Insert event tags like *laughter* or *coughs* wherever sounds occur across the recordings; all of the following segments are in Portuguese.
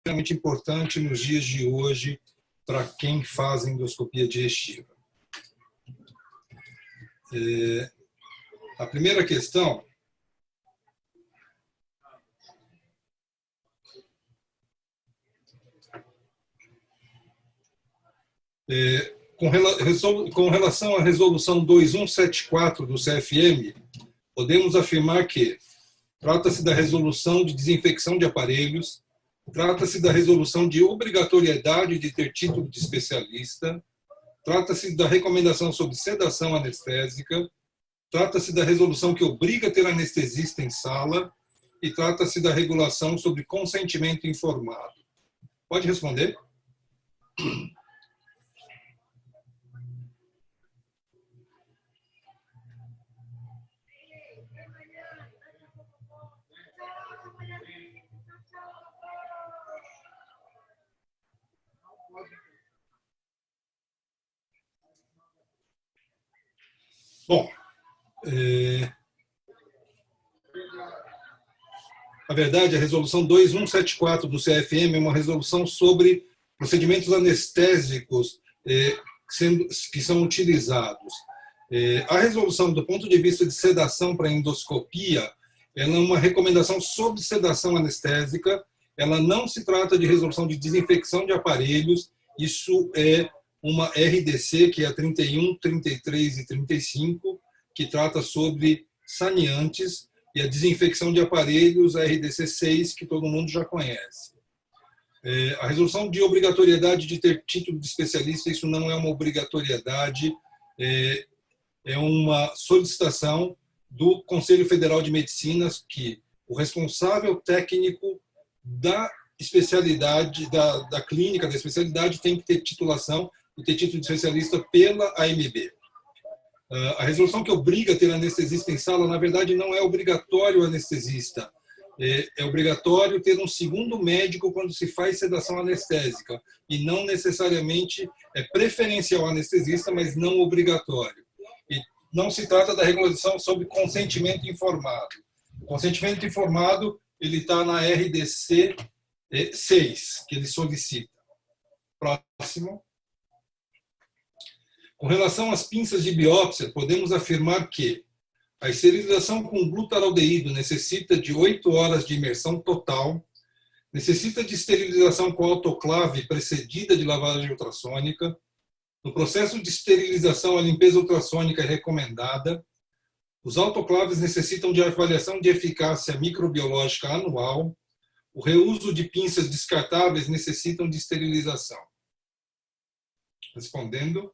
extremamente importante nos dias de hoje para quem faz endoscopia digestiva. É, a primeira questão é, com relação à resolução 2174 do CFM, podemos afirmar que trata-se da resolução de desinfecção de aparelhos, trata-se da resolução de obrigatoriedade de ter título de especialista, trata-se da recomendação sobre sedação anestésica, trata-se da resolução que obriga a ter anestesista em sala e trata-se da regulação sobre consentimento informado. Pode responder? Bom, é... na verdade, a resolução 2174 do CFM é uma resolução sobre procedimentos anestésicos é, que são utilizados. É, a resolução, do ponto de vista de sedação para endoscopia, ela é uma recomendação sobre sedação anestésica, ela não se trata de resolução de desinfecção de aparelhos, isso é uma RDC, que é a 31, 33 e 35, que trata sobre saneantes, e a desinfecção de aparelhos, a RDC 6, que todo mundo já conhece. É, a resolução de obrigatoriedade de ter título de especialista, isso não é uma obrigatoriedade, é, é uma solicitação do Conselho Federal de Medicinas que o responsável técnico da especialidade, da, da clínica, da especialidade, tem que ter titulação e ter título de especialista pela AMB. Ah, a resolução que obriga a ter anestesista em sala, na verdade, não é obrigatório o anestesista. É, é obrigatório ter um segundo médico quando se faz sedação anestésica. E não necessariamente é preferencial anestesista, mas não obrigatório. E não se trata da regulação sobre consentimento informado. O consentimento informado ele está na RDC 6, que ele solicita. Próximo. Com relação às pinças de biópsia, podemos afirmar que a esterilização com glutaraldeído necessita de 8 horas de imersão total, necessita de esterilização com autoclave precedida de lavagem ultrassônica. No processo de esterilização, a limpeza ultrassônica é recomendada. Os autoclaves necessitam de avaliação de eficácia microbiológica anual. O reuso de pinças descartáveis necessitam de esterilização. Respondendo,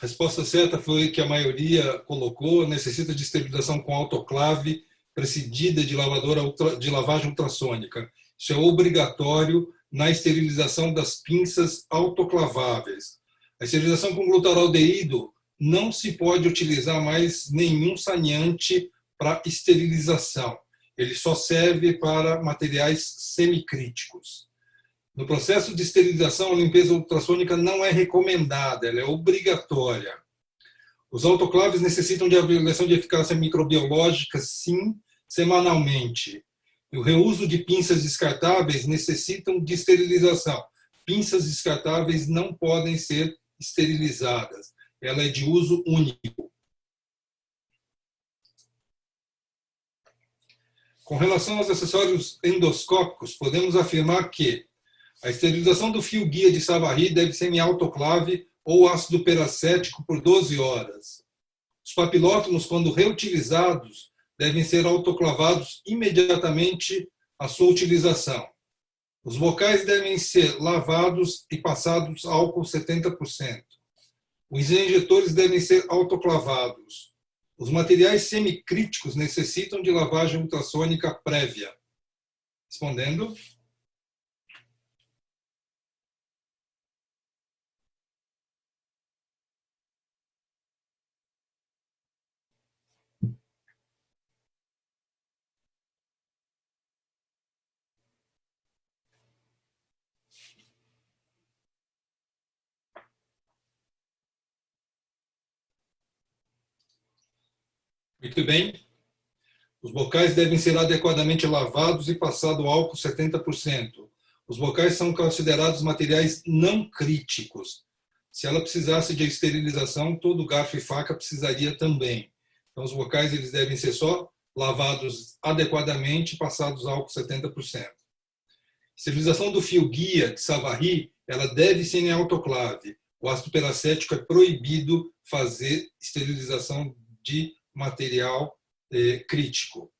A resposta certa foi que a maioria colocou necessita de esterilização com autoclave precedida de lavadora ultra, de lavagem ultrassônica. Isso é obrigatório na esterilização das pinças autoclaváveis. A esterilização com glutaraldeído não se pode utilizar mais nenhum saneante para esterilização. Ele só serve para materiais semicríticos. No processo de esterilização, a limpeza ultrassônica não é recomendada, ela é obrigatória. Os autoclaves necessitam de avaliação de eficácia microbiológica, sim, semanalmente. E o reuso de pinças descartáveis necessitam de esterilização. Pinças descartáveis não podem ser esterilizadas. Ela é de uso único. Com relação aos acessórios endoscópicos, podemos afirmar que a esterilização do fio guia de Savary deve ser em autoclave ou ácido peracético por 12 horas. Os papilótomos, quando reutilizados, devem ser autoclavados imediatamente à sua utilização. Os bocais devem ser lavados e passados álcool 70%. Os injetores devem ser autoclavados. Os materiais semicríticos necessitam de lavagem ultrassônica prévia. Respondendo. Muito bem. Os bocais devem ser adequadamente lavados e passado álcool 70%. Os bocais são considerados materiais não críticos. Se ela precisasse de esterilização, todo garfo e faca precisaria também. Então, os bocais eles devem ser só lavados adequadamente, passados álcool 70%. Esterilização do fio guia de Savary, ela deve ser em autoclave. O ácido peracético é proibido fazer esterilização de material eh, crítico.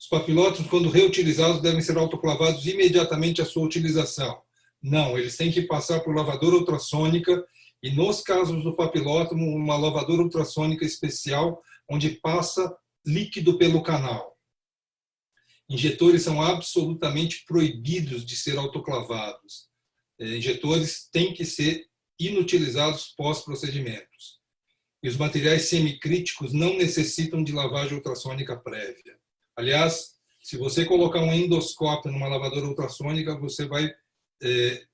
Os papilotos, quando reutilizados, devem ser autoclavados imediatamente à sua utilização. Não, eles têm que passar por lavadora ultrassônica e, nos casos do papilotomo, uma lavadora ultrassônica especial, onde passa líquido pelo canal. Injetores são absolutamente proibidos de ser autoclavados. É, injetores têm que ser inutilizados pós-procedimentos. E os materiais semicríticos não necessitam de lavagem ultrassônica prévia. Aliás, se você colocar um endoscópio numa lavadora ultrassônica, você vai é,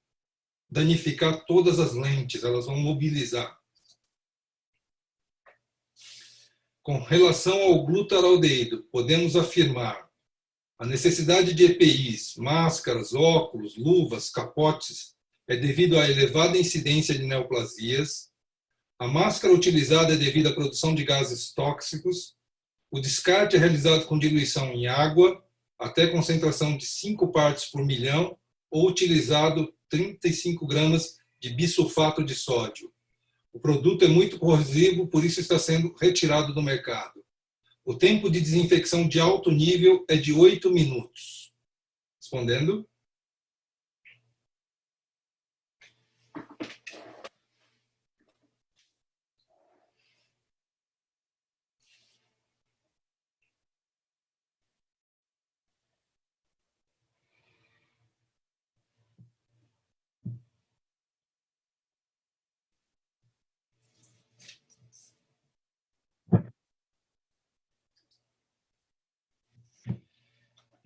danificar todas as lentes, elas vão mobilizar. Com relação ao glutaraldeído, podemos afirmar a necessidade de EPIs, máscaras, óculos, luvas, capotes é devido à elevada incidência de neoplasias. A máscara utilizada é devido à produção de gases tóxicos. O descarte é realizado com diluição em água, até concentração de 5 partes por milhão, ou utilizado 35 gramas de bisulfato de sódio. O produto é muito corrosivo, por isso está sendo retirado do mercado. O tempo de desinfecção de alto nível é de 8 minutos. Respondendo?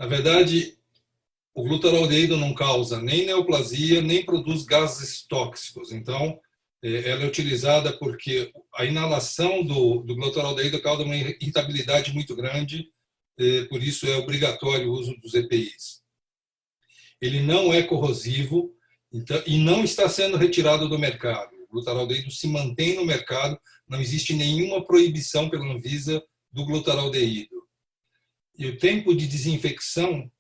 Na verdade, o glutaraldeído não causa nem neoplasia, nem produz gases tóxicos. Então, é, ela é utilizada porque a inalação do, do glutaraldeído causa uma irritabilidade muito grande, é, por isso é obrigatório o uso dos EPIs. Ele não é corrosivo então, e não está sendo retirado do mercado. O glutaraldeído se mantém no mercado, não existe nenhuma proibição pela Anvisa do glutaraldeído. E o tempo de desinfecção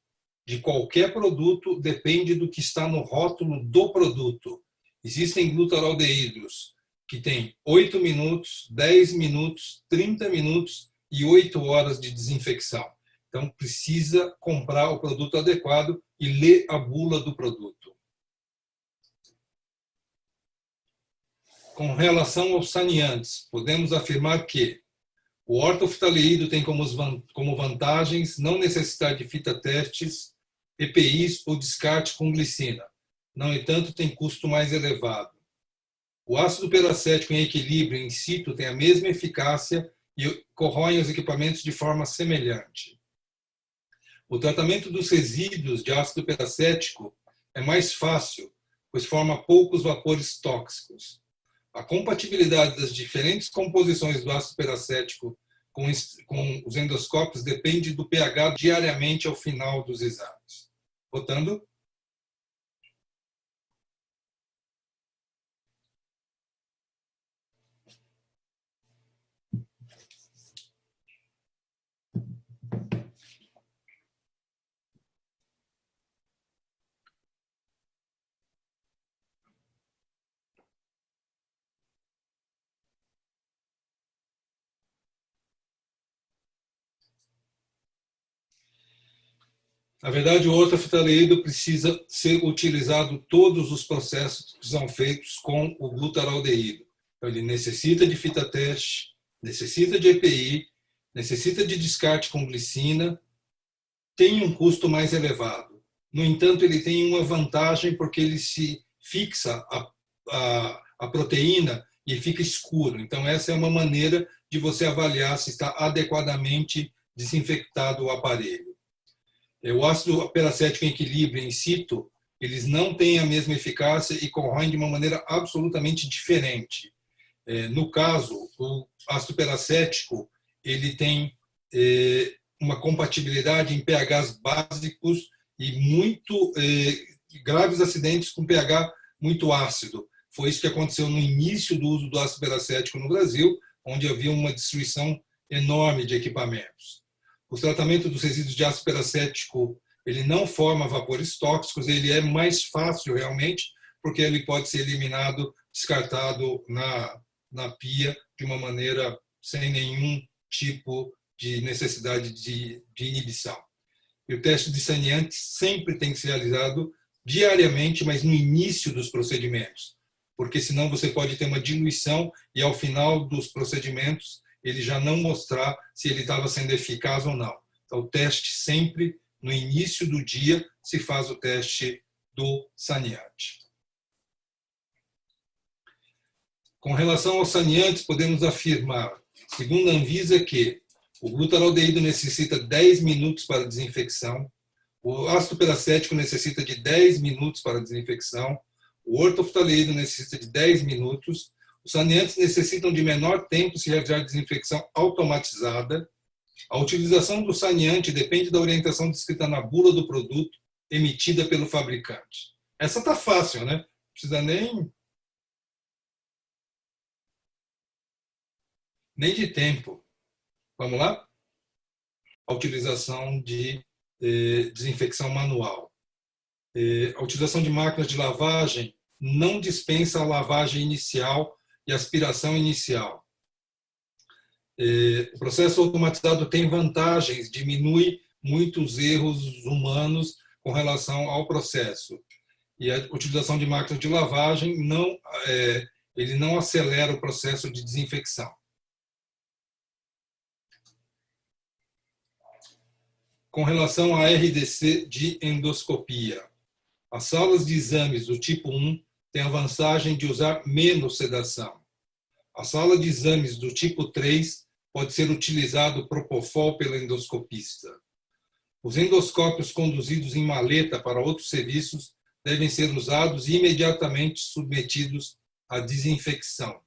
de qualquer produto depende do que está no rótulo do produto. Existem glutaraldeídos que têm 8 minutos, 10 minutos, 30 minutos e 8 horas de desinfecção. Então, precisa comprar o produto adequado e ler a bula do produto. Com relação aos saneantes, podemos afirmar que o ortoftalídeo tem como vantagens não necessitar de fita testes, EPIs ou descarte com glicina. No entanto, tem custo mais elevado. O ácido peracético em equilíbrio in situ tem a mesma eficácia e corrói os equipamentos de forma semelhante. O tratamento dos resíduos de ácido peracético é mais fácil, pois forma poucos vapores tóxicos. A compatibilidade das diferentes composições do ácido peracético com, com os endoscópios depende do pH diariamente ao final dos exames. Votando. Na verdade, o ortoftaldeído precisa ser utilizado todos os processos que são feitos com o glutaraldeído. Então, ele necessita de fita teste, necessita de EPI, necessita de descarte com glicina, tem um custo mais elevado. No entanto, ele tem uma vantagem porque ele se fixa a, a, a proteína e fica escuro. Então, essa é uma maneira de você avaliar se está adequadamente desinfectado o aparelho. O ácido peracético em equilíbrio, em situ, eles não têm a mesma eficácia e corroem de uma maneira absolutamente diferente. É, no caso, o ácido peracético ele tem é, uma compatibilidade em pHs básicos e muito é, graves acidentes com pH muito ácido. Foi isso que aconteceu no início do uso do ácido peracético no Brasil, onde havia uma destruição enorme de equipamentos. O tratamento dos resíduos de ácido peracético ele não forma vapores tóxicos, ele é mais fácil realmente, porque ele pode ser eliminado, descartado na, na pia de uma maneira sem nenhum tipo de necessidade de, de inibição. E o teste de saneante sempre tem que ser realizado diariamente, mas no início dos procedimentos, porque senão você pode ter uma diluição e ao final dos procedimentos ele já não mostrar se ele estava sendo eficaz ou não. Então, o teste sempre no início do dia se faz o teste do saneante. Com relação aos saneantes, podemos afirmar, segundo a Anvisa, que o glutaraldeído necessita 10 minutos para desinfecção, o ácido peracético necessita de 10 minutos para desinfecção, o ortoftaldeído necessita de 10 minutos, os saneantes necessitam de menor tempo se realizar desinfecção automatizada, a utilização do saneante depende da orientação descrita na bula do produto emitida pelo fabricante. Essa está fácil, né? Não precisa nem nem de tempo. Vamos lá? A utilização de eh, desinfecção manual. Eh, a utilização de máquinas de lavagem não dispensa a lavagem inicial e aspiração inicial. É, o processo automatizado tem vantagens, diminui muitos erros humanos com relação ao processo. E a utilização de máquinas de lavagem não, é, ele não acelera o processo de desinfecção. Com relação à RDC de endoscopia, as salas de exames do tipo 1 têm a vantagem de usar menos sedação. A sala de exames do tipo 3 pode ser utilizado propofol pelo endoscopista. Os endoscópios conduzidos em maleta para outros serviços devem ser usados e imediatamente submetidos à desinfecção.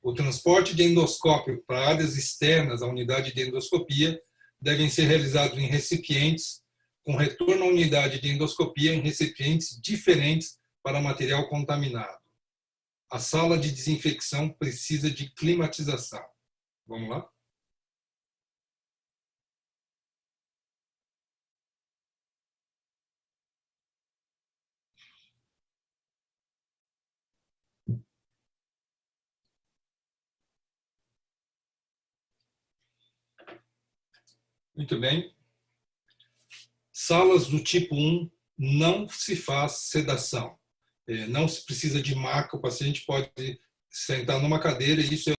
O transporte de endoscópio para áreas externas à unidade de endoscopia devem ser realizados em recipientes com retorno à unidade de endoscopia em recipientes diferentes para material contaminado. A sala de desinfecção precisa de climatização. Vamos lá? Muito bem. Salas do tipo 1 não se faz sedação. É, não se precisa de maca, o paciente pode sentar numa cadeira e isso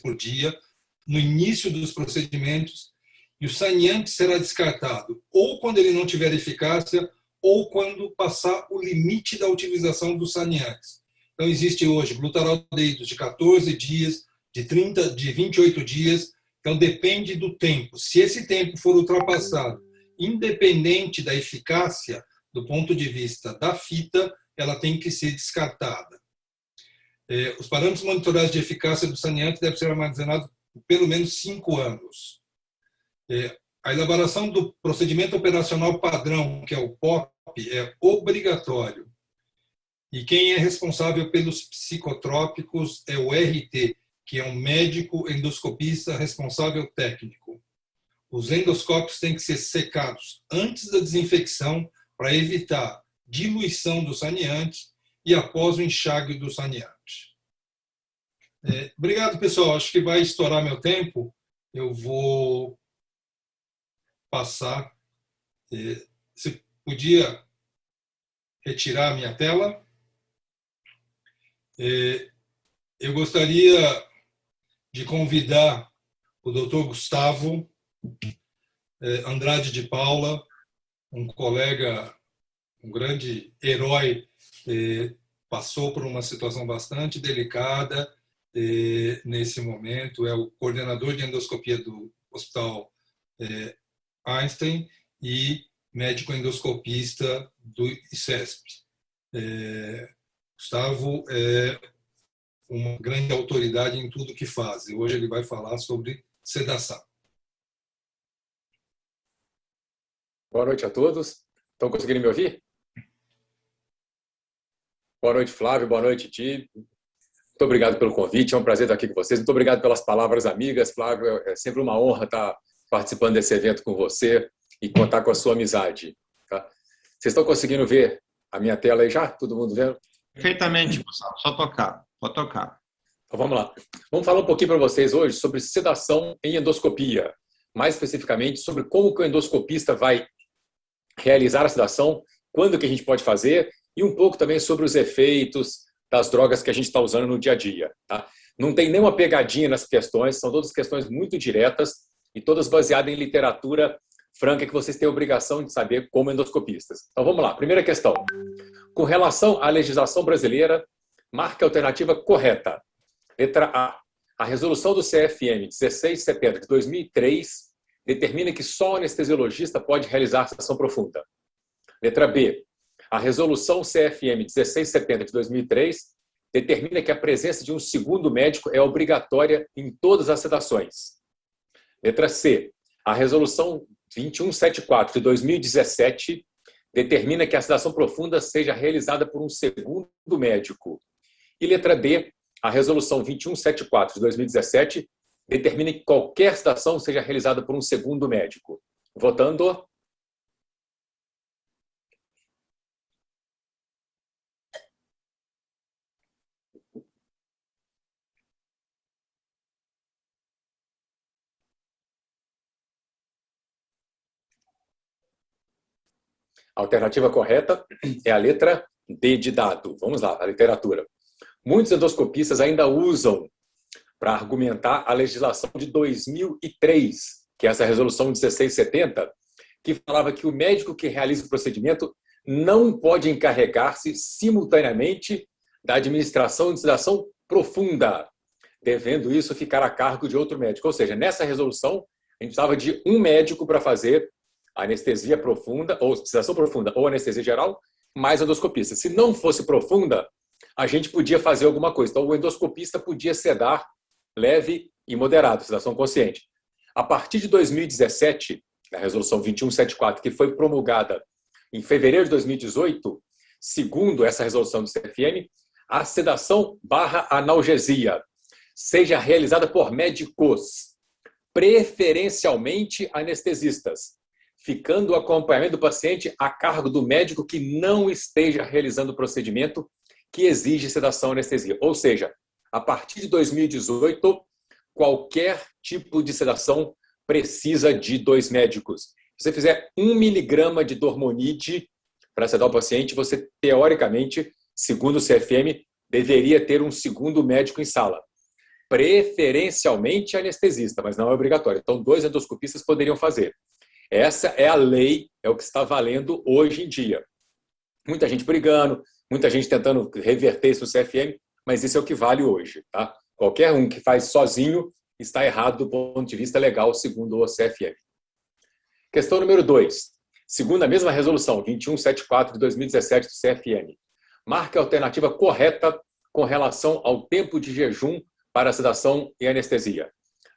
por dia, no início dos procedimentos, e o saneante será descartado ou quando ele não tiver eficácia ou quando passar o limite da utilização dos saneantes. Então, existe hoje glutaraldeídos de 14 dias, de 30, de 28 dias. Então depende do tempo. Se esse tempo for ultrapassado, independente da eficácia do ponto de vista da fita, ela tem que ser descartada. É, os parâmetros monitorados de eficácia do saneante devem ser armazenados por pelo menos cinco anos. É, a elaboração do procedimento operacional padrão, que é o POP, é obrigatório. E quem é responsável pelos psicotrópicos é o RT, que é um médico endoscopista responsável técnico. Os endoscópios têm que ser secados antes da desinfecção para evitar diluição do saneante e após o enxágue do saneante. É, obrigado, pessoal. Acho que vai estourar meu tempo. Eu vou passar. É, você podia retirar a minha tela? É, eu gostaria de convidar o doutor Gustavo é, Andrade de Paula, um colega, um grande herói passou por uma situação bastante delicada é, nesse momento. É o coordenador de endoscopia do Hospital é, Einstein e médico endoscopista do ICESP. Gustavo é uma grande autoridade em tudo que faz. E hoje ele vai falar sobre sedação. Boa noite a todos. Estão conseguindo me ouvir? Boa noite, Flávio. Boa noite, Ti. Muito obrigado pelo convite. É um prazer estar aqui com vocês. Muito obrigado pelas palavras amigas, Flávio. É sempre uma honra estar participando desse evento com você e contar com a sua amizade. Tá? Vocês estão conseguindo ver a minha tela aí já? Todo mundo vendo? Perfeitamente, Gustavo. Só tocar. Pode tocar. Então, vamos lá. Vamos falar um pouquinho para vocês hoje sobre sedação em endoscopia. Mais especificamente, sobre como que o endoscopista vai realizar a sedação, quando que a gente pode fazer e um pouco também sobre os efeitos das drogas que a gente está usando no dia a dia. Tá? Não tem nenhuma pegadinha nas questões, são todas questões muito diretas e todas baseadas em literatura franca que vocês têm a obrigação de saber como endoscopistas. Então vamos lá, primeira questão. Com relação à legislação brasileira, marque a alternativa correta. Letra A. A resolução do CFM 1670 de 2003 determina que só o anestesiologista pode realizar sedação profunda. Letra B. A resolução CFM 1670 de 2003 determina que a presença de um segundo médico é obrigatória em todas as sedações. Letra C. A resolução 2174 de 2017 determina que a sedação profunda seja realizada por um segundo médico. E letra D. A resolução 2174 de 2017 determina que qualquer sedação seja realizada por um segundo médico. Votando. A alternativa correta é a letra D de dado. Vamos lá, a literatura. Muitos endoscopistas ainda usam para argumentar a legislação de 2003, que é essa resolução 1670, que falava que o médico que realiza o procedimento não pode encarregar-se simultaneamente da administração de sedação profunda, devendo isso ficar a cargo de outro médico. Ou seja, nessa resolução, a gente precisava de um médico para fazer anestesia profunda, ou sedação profunda, ou anestesia geral, mais endoscopista. Se não fosse profunda, a gente podia fazer alguma coisa. Então, o endoscopista podia sedar leve e moderado, sedação consciente. A partir de 2017, a resolução 2174, que foi promulgada em fevereiro de 2018, segundo essa resolução do CFM, a sedação barra analgesia seja realizada por médicos, preferencialmente anestesistas, ficando o acompanhamento do paciente a cargo do médico que não esteja realizando o procedimento que exige sedação anestesia. Ou seja, a partir de 2018, qualquer tipo de sedação precisa de dois médicos. Se você fizer um miligrama de dormonide para sedar o paciente, você, teoricamente, segundo o CFM, deveria ter um segundo médico em sala. Preferencialmente anestesista, mas não é obrigatório. Então, dois endoscopistas poderiam fazer. Essa é a lei, é o que está valendo hoje em dia. Muita gente brigando, muita gente tentando reverter isso no CFM, mas isso é o que vale hoje. Tá? Qualquer um que faz sozinho está errado do ponto de vista legal, segundo o CFM. Questão número 2. Segundo a mesma resolução 2174 de 2017 do CFM, marque a alternativa correta com relação ao tempo de jejum para sedação e anestesia.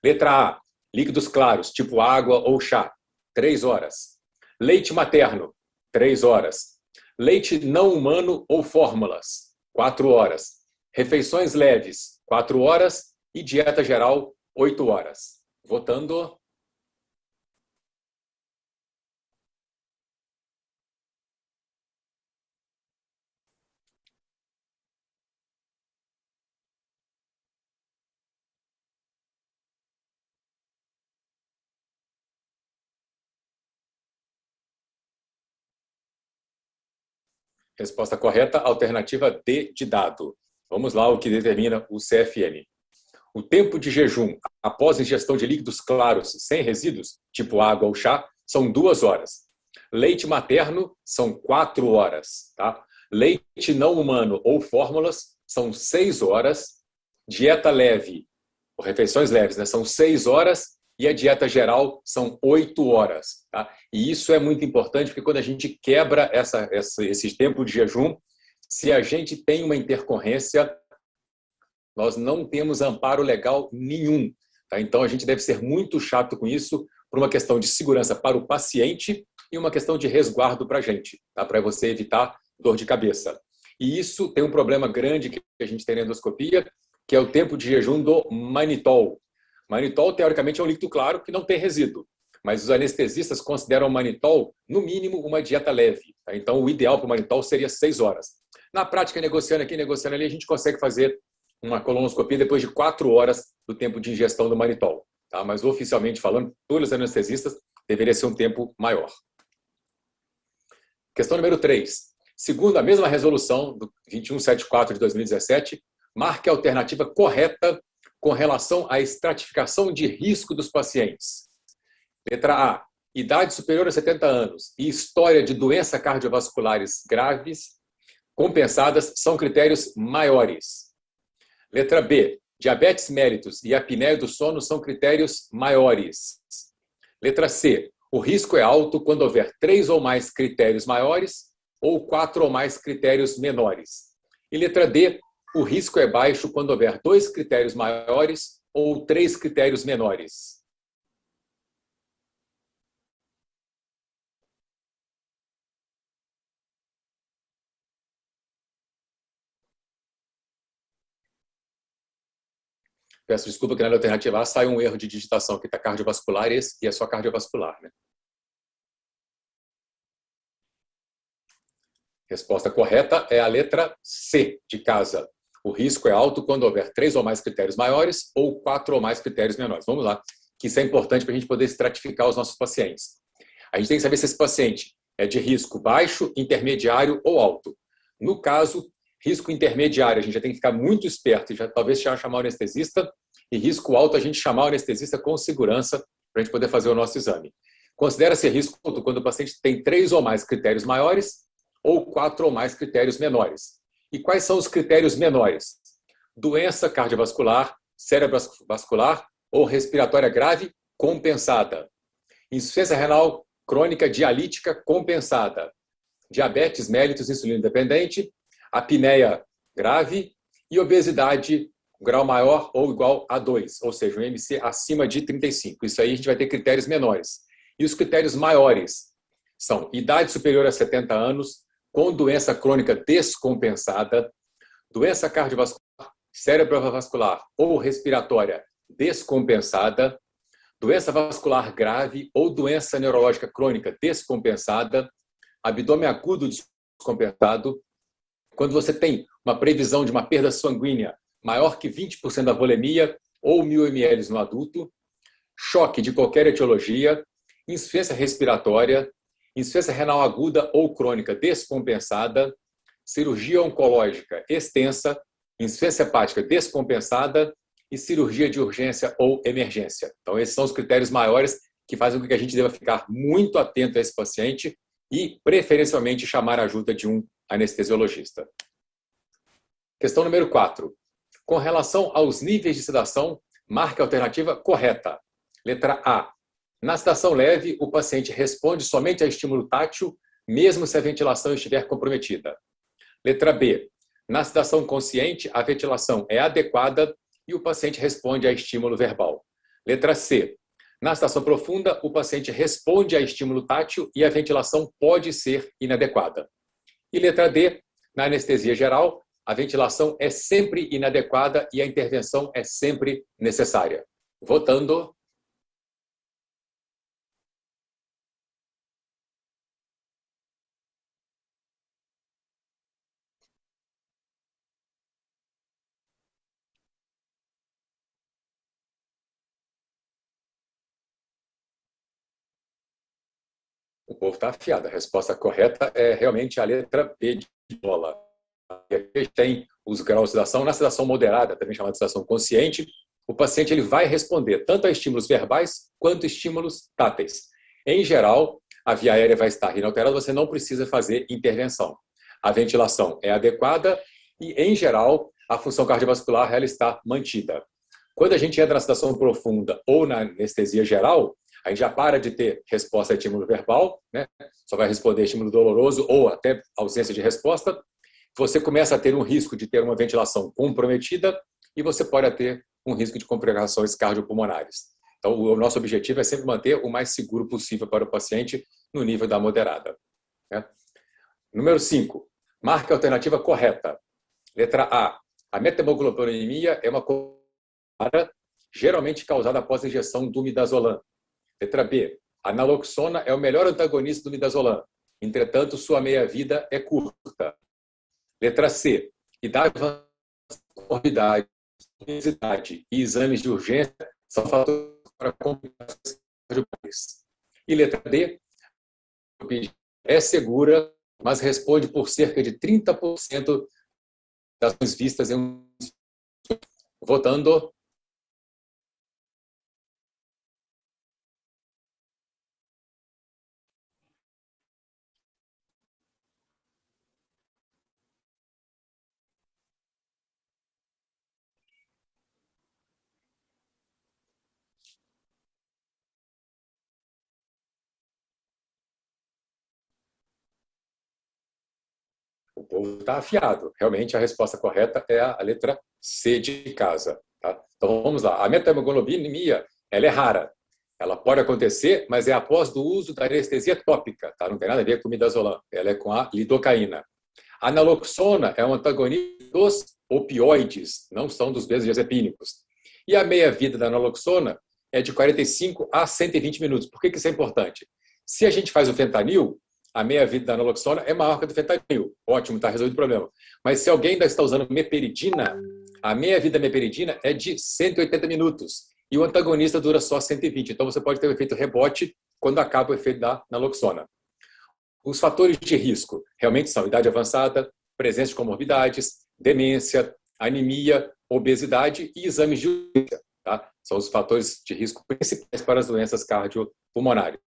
Letra A, líquidos claros, tipo água ou chá, 3 horas. Leite materno, 3 horas. Leite não humano ou fórmulas, 4 horas. Refeições leves, 4 horas. E dieta geral, 8 horas. Votando. Resposta correta, alternativa D de dado. Vamos lá, o que determina o CFM. O tempo de jejum após ingestão de líquidos claros sem resíduos, tipo água ou chá, são duas horas. Leite materno são quatro horas. Tá? Leite não humano ou fórmulas são seis horas. Dieta leve, ou refeições leves, né, são seis horas e a dieta geral são oito horas. Tá? E isso é muito importante, porque quando a gente quebra essa, essa, esse tempo de jejum, se a gente tem uma intercorrência, nós não temos amparo legal nenhum. Tá? Então, a gente deve ser muito chato com isso, por uma questão de segurança para o paciente e uma questão de resguardo para a gente, tá? para você evitar dor de cabeça. E isso tem um problema grande que a gente tem na endoscopia, que é o tempo de jejum do manitol. Manitol, teoricamente, é um líquido claro que não tem resíduo, mas os anestesistas consideram o manitol, no mínimo, uma dieta leve. Tá? Então, o ideal para o manitol seria seis horas. Na prática, negociando aqui, negociando ali, a gente consegue fazer uma colonoscopia depois de quatro horas do tempo de ingestão do manitol. Tá? Mas, oficialmente falando, pelos anestesistas, deveria ser um tempo maior. Questão número 3. Segundo a mesma resolução do 2174 de 2017, marque a alternativa correta com relação à estratificação de risco dos pacientes. Letra A. Idade superior a 70 anos e história de doenças cardiovasculares graves compensadas são critérios maiores. Letra B. Diabetes mellitus e apneia do sono são critérios maiores. Letra C. O risco é alto quando houver três ou mais critérios maiores ou quatro ou mais critérios menores. E letra D o risco é baixo quando houver dois critérios maiores ou três critérios menores. Peço desculpa que na alternativa A sai um erro de digitação, que está cardiovascular e é só cardiovascular. Né? Resposta correta é a letra C de casa. O risco é alto quando houver três ou mais critérios maiores ou quatro ou mais critérios menores. Vamos lá, que isso é importante para a gente poder estratificar os nossos pacientes. A gente tem que saber se esse paciente é de risco baixo, intermediário ou alto. No caso, risco intermediário, a gente já tem que ficar muito esperto e já talvez já chamar o anestesista. E risco alto, a gente chamar o anestesista com segurança para a gente poder fazer o nosso exame. Considera-se risco alto quando o paciente tem três ou mais critérios maiores ou quatro ou mais critérios menores. E quais são os critérios menores? Doença cardiovascular, cerebrovascular ou respiratória grave compensada. Insuficiência renal crônica dialítica compensada. Diabetes mellitus insulina dependente, apneia grave e obesidade grau maior ou igual a 2, ou seja, um MC acima de 35. Isso aí a gente vai ter critérios menores. E os critérios maiores são idade superior a 70 anos, com doença crônica descompensada, doença cardiovascular, cerebrovascular ou respiratória descompensada, doença vascular grave ou doença neurológica crônica descompensada, abdômen agudo descompensado, quando você tem uma previsão de uma perda sanguínea maior que 20% da volemia ou 1.000 ml no adulto, choque de qualquer etiologia, insuficiência respiratória, insuficiência renal aguda ou crônica descompensada, cirurgia oncológica extensa, insuficiência hepática descompensada e cirurgia de urgência ou emergência. Então, esses são os critérios maiores que fazem com que a gente deva ficar muito atento a esse paciente e, preferencialmente, chamar a ajuda de um anestesiologista. Questão número 4. Com relação aos níveis de sedação, marque a alternativa correta. Letra A. Na sedação leve, o paciente responde somente a estímulo tátil, mesmo se a ventilação estiver comprometida. Letra B. Na sedação consciente, a ventilação é adequada e o paciente responde a estímulo verbal. Letra C. Na sedação profunda, o paciente responde a estímulo tátil e a ventilação pode ser inadequada. E letra D. Na anestesia geral, a ventilação é sempre inadequada e a intervenção é sempre necessária. Votando. Povo está afiado. A resposta correta é realmente a letra B de bola. A gente tem os graus de sedação. Na sedação moderada, também chamada de sedação consciente, o paciente ele vai responder tanto a estímulos verbais quanto estímulos táteis. Em geral, a via aérea vai estar inalterada, você não precisa fazer intervenção. A ventilação é adequada e, em geral, a função cardiovascular ela está mantida. Quando a gente entra na sedação profunda ou na anestesia geral, a gente já para de ter resposta a estímulo verbal, né? só vai responder estímulo doloroso ou até ausência de resposta. Você começa a ter um risco de ter uma ventilação comprometida e você pode ter um risco de complicações cardiopulmonares. Então, o nosso objetivo é sempre manter o mais seguro possível para o paciente no nível da moderada. Né? Número 5. Marque a alternativa correta. Letra A. A metemoglobinemia é uma geralmente causada após a injeção do midazolam. Letra B. A naloxona é o melhor antagonista do midazolam. Entretanto, sua meia-vida é curta. Letra C. Idade comorbidade, e exames de urgência são fatores para complicações cardiovasculares. E letra D. É segura, mas responde por cerca de 30% das vistas em um... Votando. Povo está afiado. Realmente, a resposta correta é a letra C de casa. Tá? Então, vamos lá. A metamoglobinemia ela é rara. Ela pode acontecer, mas é após o uso da anestesia tópica. Tá? Não tem nada a ver com midazolam. Ela é com a lidocaína. A naloxona é um antagonista dos opioides, não são dos benzodiazepínicos. E a meia-vida da naloxona é de 45 a 120 minutos. Por que, que isso é importante? Se a gente faz o fentanil, a meia-vida da naloxona é maior que a do fentanil. Ótimo, está resolvido o problema. Mas se alguém ainda está usando meperidina, a meia-vida da meperidina é de 180 minutos. E o antagonista dura só 120. Então você pode ter o um efeito rebote quando acaba o efeito da naloxona. Os fatores de risco realmente são idade avançada, presença de comorbidades, demência, anemia, obesidade e exames de urgência. Tá? São os fatores de risco principais para as doenças cardiopulmonares.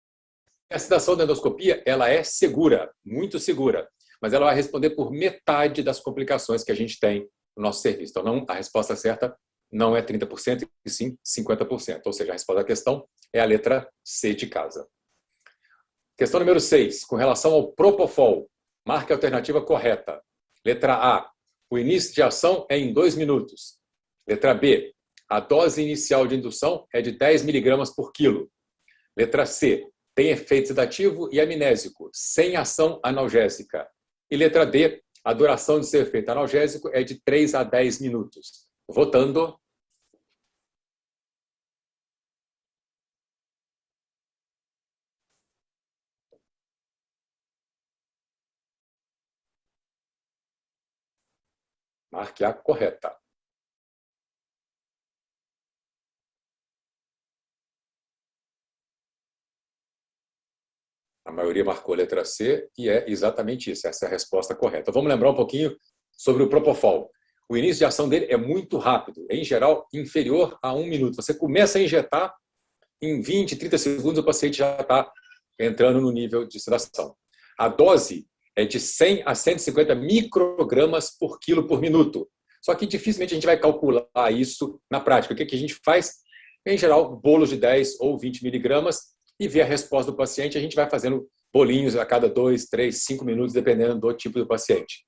A sedação da endoscopia ela é segura, muito segura, mas ela vai responder por metade das complicações que a gente tem no nosso serviço. Então, não, a resposta certa não é 30%, e sim 50%. Ou seja, a resposta à questão é a letra C de casa. Questão número 6. Com relação ao Propofol, marque a alternativa correta. Letra A. O início de ação é em 2 minutos. Letra B. A dose inicial de indução é de 10 miligramas por quilo. Letra C tem efeito sedativo e amnésico, sem ação analgésica. E letra D, a duração de seu efeito analgésico é de 3 a 10 minutos. Votando. Marque a correta. Maioria marcou a letra C e é exatamente isso, essa é a resposta correta. Vamos lembrar um pouquinho sobre o Propofol. O início de ação dele é muito rápido, em geral inferior a um minuto. Você começa a injetar, em 20, 30 segundos o paciente já está entrando no nível de sedação. A dose é de 100 a 150 microgramas por quilo por minuto. Só que dificilmente a gente vai calcular isso na prática. O que, a gente faz? Em geral, bolos de 10 ou 20 miligramas e ver a resposta do paciente. A gente vai fazendo bolinhos a cada 2, 3, 5 minutos, dependendo do tipo do paciente.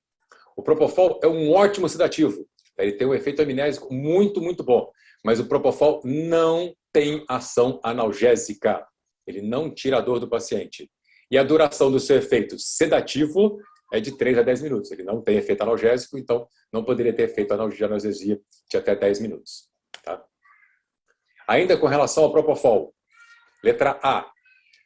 O Propofol é um ótimo sedativo. Ele tem um efeito amnésico muito, muito bom. Mas o Propofol não tem ação analgésica. Ele não tira a dor do paciente. E a duração do seu efeito sedativo é de 3 a 10 minutos. Ele não tem efeito analgésico, então não poderia ter efeito de analgesia de até 10 minutos. Tá? Ainda com relação ao Propofol, letra A,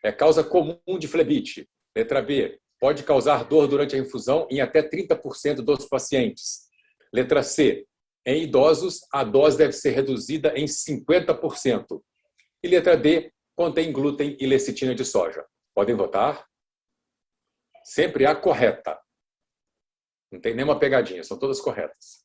é causa comum de flebite. Letra B, pode causar dor durante a infusão em até 30% dos pacientes. Letra C, em idosos, a dose deve ser reduzida em 50%. E letra D, contém glúten e lecitina de soja. Podem votar? Sempre a correta. Não tem nenhuma pegadinha, são todas corretas.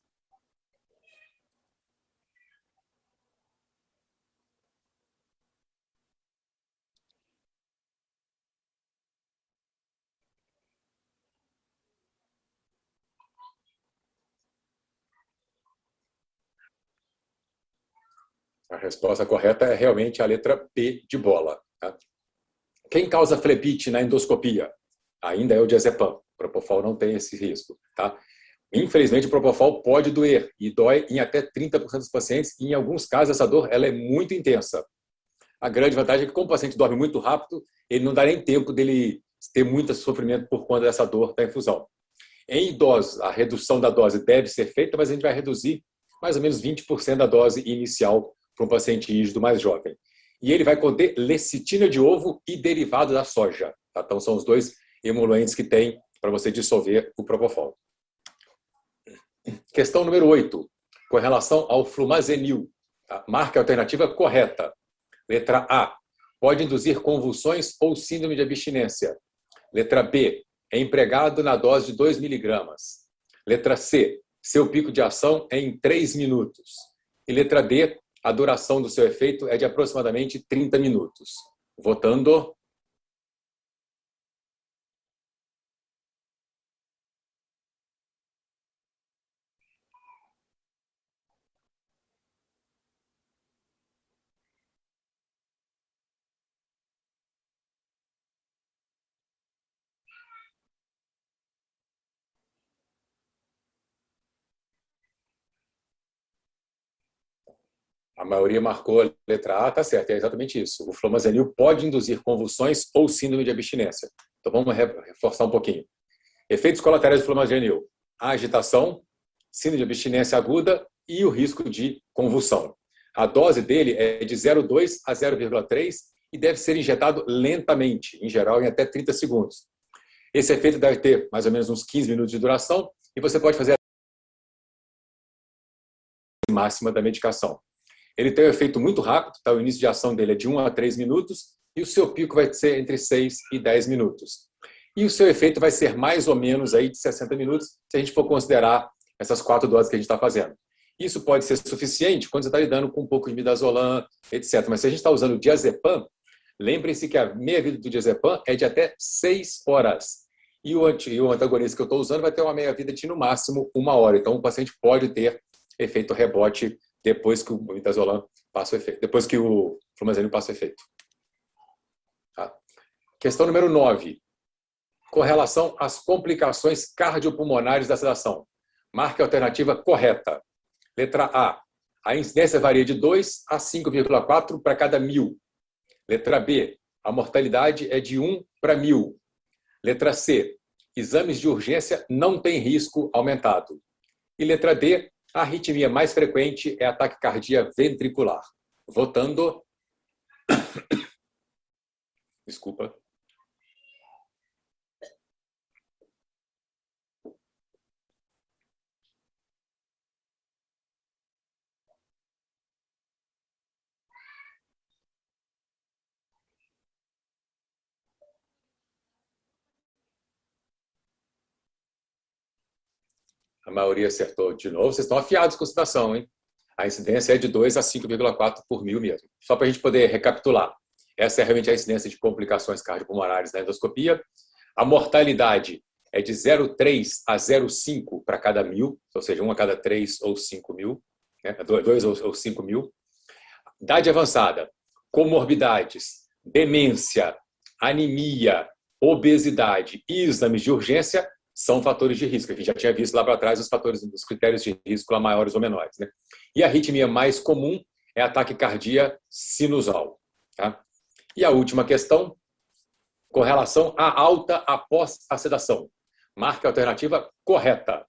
A resposta correta é realmente a letra P de bola. Tá? Quem causa flebite na endoscopia? ainda é o diazepam. Propofol não tem esse risco, tá? Infelizmente, o Propofol pode doer e dói em até 30% dos pacientes e em alguns casos essa dor ela é muito intensa. A grande vantagem é que como o paciente dorme muito rápido, ele não dá nem tempo dele ter muito sofrimento por conta dessa dor da infusão. Em idosos, a redução da dose deve ser feita, mas a gente vai reduzir mais ou menos 20% da dose inicial para um paciente rígido mais jovem. E ele vai conter lecitina de ovo e derivado da soja. Tá? Então, são os dois emoluentes que tem para você dissolver o propofol. Questão número 8, com relação ao flumazenil. Tá? Marca alternativa correta. Letra A, pode induzir convulsões ou síndrome de abstinência. Letra B, é empregado na dose de 2 miligramas. Letra C, seu pico de ação é em 3 minutos. E letra D, a duração do seu efeito é de aproximadamente 30 minutos. Votando. A maioria marcou a letra A, tá certo, é exatamente isso. O flumazenil pode induzir convulsões ou síndrome de abstinência. Então vamos reforçar um pouquinho. Efeitos colaterais do flumazenil: a agitação, síndrome de abstinência aguda e o risco de convulsão. A dose dele é de 0,2 a 0,3 e deve ser injetado lentamente, em geral em até 30 segundos. Esse efeito deve ter mais ou menos uns 15 minutos de duração e você pode fazer a máxima da medicação. Ele tem um efeito muito rápido, tá? o início de ação dele é de 1 a 3 minutos e o seu pico vai ser entre 6 e 10 minutos. E o seu efeito vai ser mais ou menos aí de 60 minutos, se a gente for considerar essas quatro doses que a gente está fazendo. Isso pode ser suficiente quando você está lidando com um pouco de midazolam, etc. Mas se a gente está usando diazepam, lembrem-se que a meia-vida do diazepam é de até 6 horas. E e o antagonista que eu estou usando vai ter uma meia-vida de, no máximo, uma hora. Então, o paciente pode ter efeito rebote depois que o midazolam passa o efeito, depois que o flumazenil passa o efeito. Tá? Questão número 9. Com relação às complicações cardiopulmonares da sedação. Marque a alternativa correta. Letra A. A incidência varia de 2 a 5,4 para cada mil. Letra B. A mortalidade é de 1 para mil. Letra C. Exames de urgência não têm risco aumentado. E letra D. A arritmia mais frequente é a taquicardia ventricular. Votando. *coughs* Desculpa. A maioria acertou de novo. Vocês estão afiados com citação, hein? A incidência é de 2 a 5,4 por mil mesmo. Só para a gente poder recapitular. Essa é realmente a incidência de complicações cardiopulmonares na endoscopia. A mortalidade é de 0,3 a 0,5 para cada mil, ou seja, um a cada 3 ou 5 mil, né? 2 ou 5 mil. Idade avançada, comorbidades, demência, anemia, obesidade e exames de urgência são fatores de risco. A gente já tinha visto lá para trás os fatores, os critérios de risco lá maiores ou menores. Né? E a arritmia mais comum é ataque cardíaco sinusal. Tá? E a última questão, com relação à alta após a sedação. Marque a alternativa correta.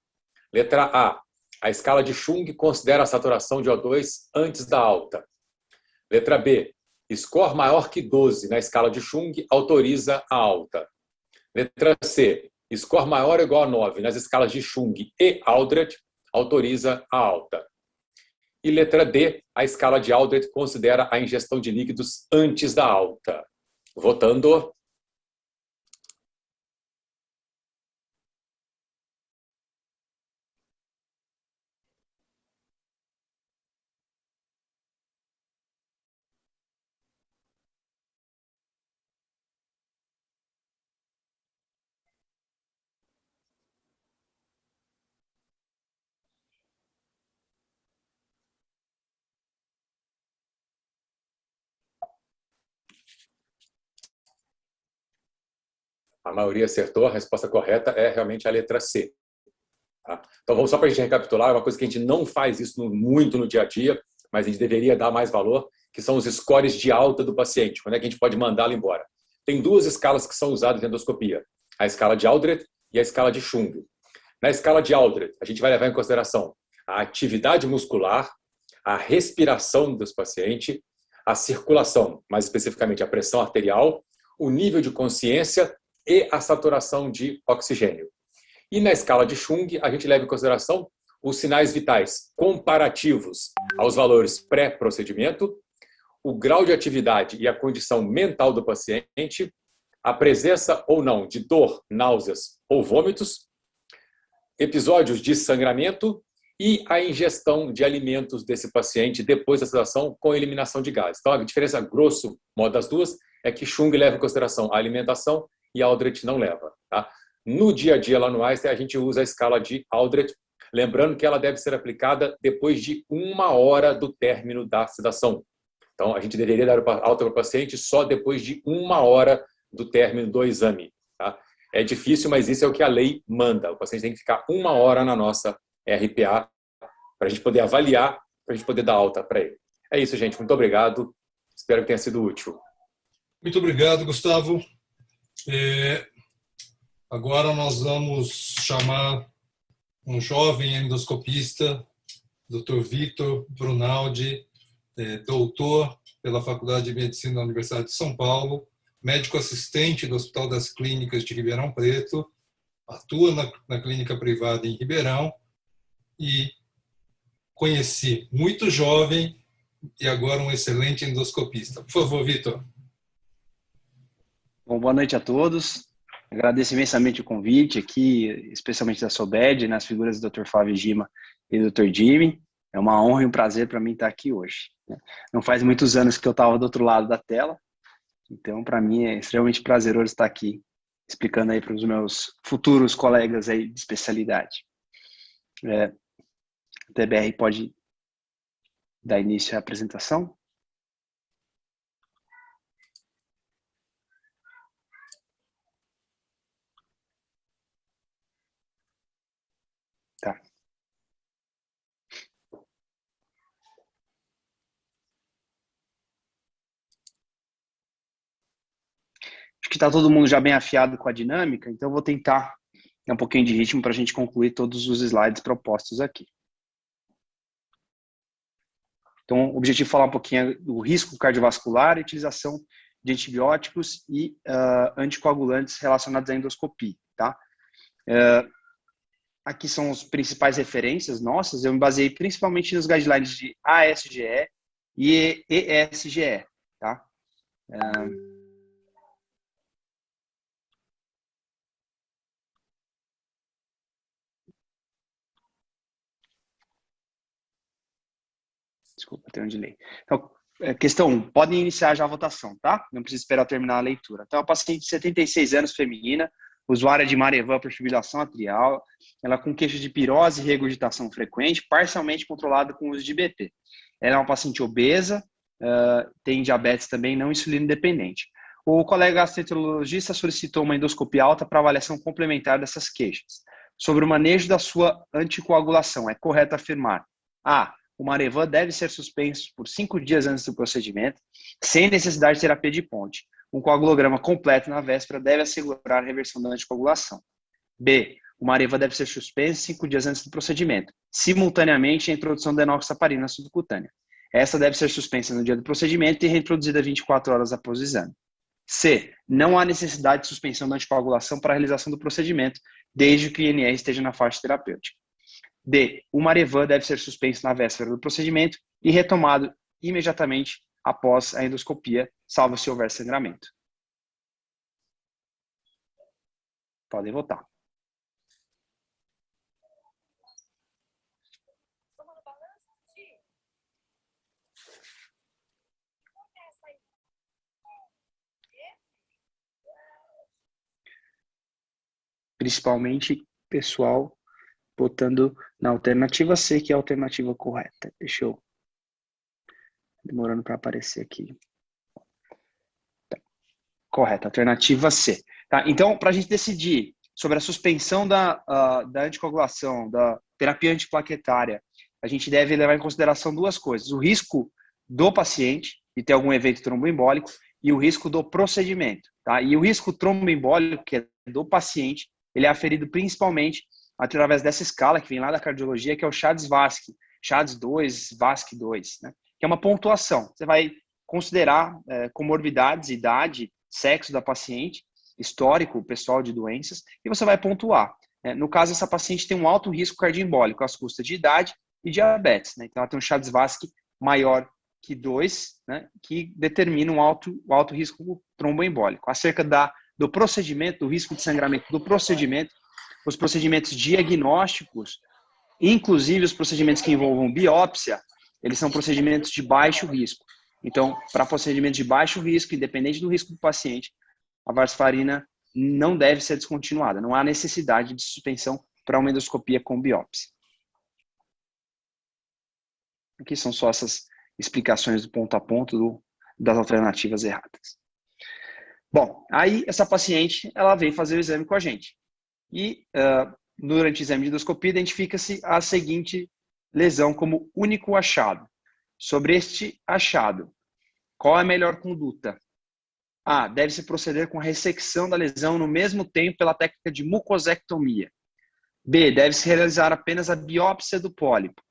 Letra A. A escala de Chung considera a saturação de O2 antes da alta. Letra B. Score maior que 12 na escala de Chung autoriza a alta. Letra C. Score maior ou igual a 9 nas escalas de Chung e Aldrich autoriza a alta. E letra D, a escala de Aldrich considera a ingestão de líquidos antes da alta. Votando. A maioria acertou, a resposta correta é realmente a letra C. Tá? Então, vamos só para a gente recapitular, é uma coisa que a gente não faz isso muito no dia a dia, mas a gente deveria dar mais valor, que são os scores de alta do paciente. Quando é que a gente pode mandá-lo embora? Tem duas escalas que são usadas em endoscopia, a escala de Aldrich e a escala de Chung. Na escala de Aldrich, a gente vai levar em consideração a atividade muscular, a respiração dos pacientes, a circulação, mais especificamente a pressão arterial, o nível de consciência e a saturação de oxigênio. E na escala de Chung, a gente leva em consideração os sinais vitais comparativos aos valores pré-procedimento, o grau de atividade e a condição mental do paciente, a presença ou não de dor, náuseas ou vômitos, episódios de sangramento e a ingestão de alimentos desse paciente depois da sedação com eliminação de gases. Então, a diferença, grosso modo, das duas é que Chung leva em consideração a alimentação e Aldrich não leva. Tá? No dia a dia lá no Einstein, a gente usa a escala de Aldrich, lembrando que ela deve ser aplicada depois de uma hora do término da sedação. Então, a gente deveria dar alta para o paciente só depois de uma hora do término do exame. Tá? É difícil, mas isso é o que a lei manda. O paciente tem que ficar uma hora na nossa RPA para a gente poder avaliar, para a gente poder dar alta para ele. É isso, gente. Muito obrigado. Espero que tenha sido útil. Muito obrigado, Gustavo. É, agora nós vamos chamar um jovem endoscopista, Dr. Vitor Brunaldi, é, doutor pela Faculdade de Medicina da Universidade de São Paulo, médico assistente do Hospital das Clínicas de Ribeirão Preto, atua na, na clínica privada em Ribeirão e conheci muito jovem e agora um excelente endoscopista. Por favor, Vitor. Bom, boa noite a todos. Agradeço imensamente o convite aqui, especialmente da Sobed, nas figuras do Dr. Flávio Gima e do Dr. Jimmy. É uma honra e um prazer para mim estar aqui hoje. Né? Não faz muitos anos que eu estava do outro lado da tela, então para mim é extremamente prazeroso estar aqui explicando aí para os meus futuros colegas aí de especialidade. É, a TBR pode dar início à apresentação? Acho que está todo mundo já bem afiado com a dinâmica, então eu vou tentar dar um pouquinho de ritmo para a gente concluir todos os slides propostos aqui. Então, o objetivo é falar um pouquinho do risco cardiovascular e utilização de antibióticos e uh, anticoagulantes relacionados à endoscopia, tá? Uh, aqui são as principais referências nossas, eu me baseei principalmente nos guidelines de ASGE e ESGE, tá? Uh, Desculpa, tem um delay. Então, é, questão 1. Um, podem iniciar já a votação, tá? Não precisa esperar terminar a leitura. Então, a paciente de 76 anos, feminina, usuária de Marevan por fibrilação atrial, ela com queixa de pirose e regurgitação frequente, parcialmente controlada com uso de BP. Ela é uma paciente obesa, uh, tem diabetes também não insulino dependente. O colega gastroenterologista solicitou uma endoscopia alta para avaliação complementar dessas queixas. Sobre o manejo da sua anticoagulação, é correto afirmar: A. O Marevan deve ser suspenso por cinco dias antes do procedimento, sem necessidade de terapia de ponte. Um coagulograma completo na véspera deve assegurar a reversão da anticoagulação. B. O Marevan deve ser suspenso cinco dias antes do procedimento, simultaneamente a introdução da enoxaparina subcutânea. Essa deve ser suspensa no dia do procedimento e reintroduzida 24 horas após o exame. C. Não há necessidade de suspensão da anticoagulação para a realização do procedimento, desde que o INR esteja na faixa terapêutica. D. O Marevan deve ser suspenso na véspera do procedimento e retomado imediatamente após a endoscopia, salvo se houver sangramento. Podem votar. Principalmente pessoal botando na alternativa C, que é a alternativa correta. Deixa eu demorando para aparecer aqui. Tá. Correto, alternativa C. Tá? Então, para a gente decidir sobre a suspensão da, uh, da anticoagulação, da terapia antiplaquetária, a gente deve levar em consideração duas coisas: o risco do paciente de ter algum evento tromboembólico e o risco do procedimento. Tá? E o risco tromboembólico, que é do paciente, ele é aferido principalmente através dessa escala que vem lá da cardiologia, que é o CHADS-VASC, CHADS-2, VASC-2. Né? que é uma pontuação. Você vai considerar é, comorbidades, idade, sexo da paciente, histórico pessoal de doenças, e você vai pontuar. É, no caso, essa paciente tem um alto risco cardioembólico às custas de idade e diabetes. Né? Então, ela tem um Chades-Vasque maior que 2, né? que determina um alto, um alto risco tromboembólico. Acerca da, do procedimento, do risco de sangramento do procedimento, os procedimentos diagnósticos, inclusive os procedimentos que envolvam biópsia, eles são procedimentos de baixo risco. Então, para procedimentos de baixo risco, independente do risco do paciente, a varfarina não deve ser descontinuada. Não há necessidade de suspensão para uma endoscopia com biópsia. Aqui são só essas explicações do ponto a ponto do, das alternativas erradas. Bom, aí essa paciente ela vem fazer o exame com a gente. E uh, durante o exame de endoscopia identifica-se a seguinte lesão como único achado. Sobre este achado, qual é a melhor conduta? A. Deve-se proceder com a ressecção da lesão no mesmo tempo pela técnica de mucosectomia. B. Deve-se realizar apenas a biópsia do pólipo.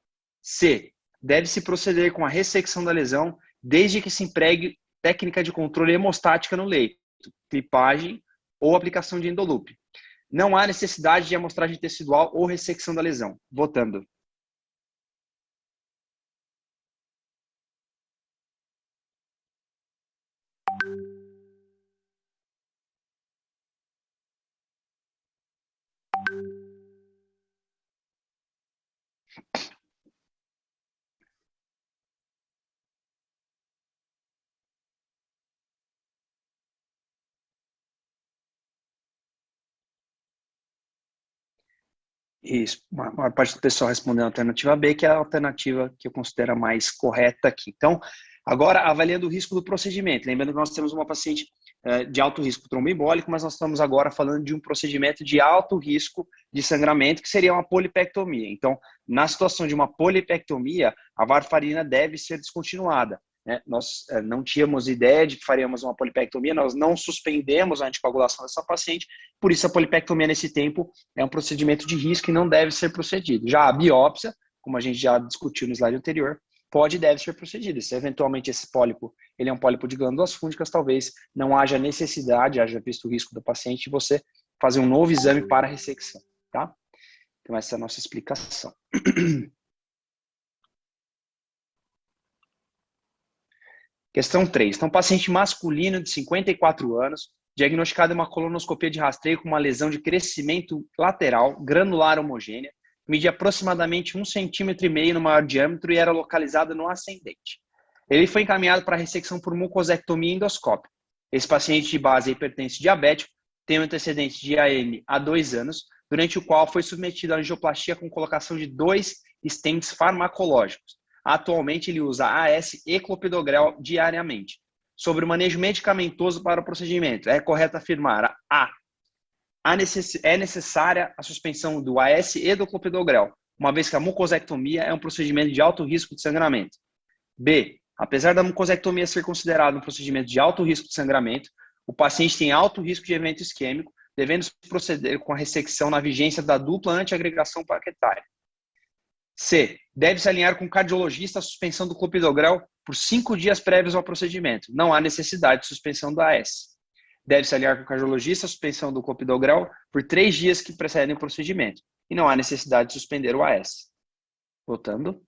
C. Deve-se proceder com a ressecção da lesão desde que se empregue técnica de controle hemostática no leito, clipagem ou aplicação de endolupe. Não há necessidade de amostragem tecidual ou ressecção da lesão. Votando. Isso, a maior parte do pessoal respondeu a alternativa B, que é a alternativa que eu considero a mais correta aqui. Então, agora avaliando o risco do procedimento. Lembrando que nós temos uma paciente eh, de alto risco tromboembólico, mas nós estamos agora falando de um procedimento de alto risco de sangramento, que seria uma polipectomia. Então, na situação de uma polipectomia, a varfarina deve ser descontinuada. Né? Nós é, não tínhamos ideia de que faríamos uma polipectomia, nós não suspendemos a anticoagulação dessa paciente, por isso a polipectomia nesse tempo é um procedimento de risco e não deve ser procedido. Já a biópsia, como a gente já discutiu no slide anterior, pode e deve ser procedida. Se eventualmente esse pólipo ele é um pólipo de glândulas fúngicas, talvez não haja necessidade, haja visto o risco do paciente, de você fazer um novo exame para ressecção, tá? Então essa é a nossa explicação. *clears throat* Questão 3. Então, paciente masculino de 54 anos, diagnosticado em uma colonoscopia de rastreio com uma lesão de crescimento lateral, granular homogênea, media aproximadamente 1,5 cm no maior diâmetro e era localizada no ascendente. Ele foi encaminhado para ressecção por mucosectomia endoscópica. Esse paciente de base hipertenso diabético tem um antecedente de AM há dois anos, durante o qual foi submetido à angioplastia com colocação de dois stents farmacológicos. Atualmente, ele usa AS e clopidogrel diariamente. Sobre o manejo medicamentoso para o procedimento, é correto afirmar A. É necessária a suspensão do AS e do clopidogrel, uma vez que a mucosectomia é um procedimento de alto risco de sangramento. B. Apesar da mucosectomia ser considerada um procedimento de alto risco de sangramento, o paciente tem alto risco de evento isquêmico, devendo proceder com a ressecção na vigência da dupla antiagregação plaquetária. C. Deve-se alinhar com o cardiologista a suspensão do clopidogrel por cinco dias prévios ao procedimento. Não há necessidade de suspensão do AS. Deve-se alinhar com o cardiologista a suspensão do clopidogrel por três dias que precedem o procedimento. E não há necessidade de suspender o AS. Voltando.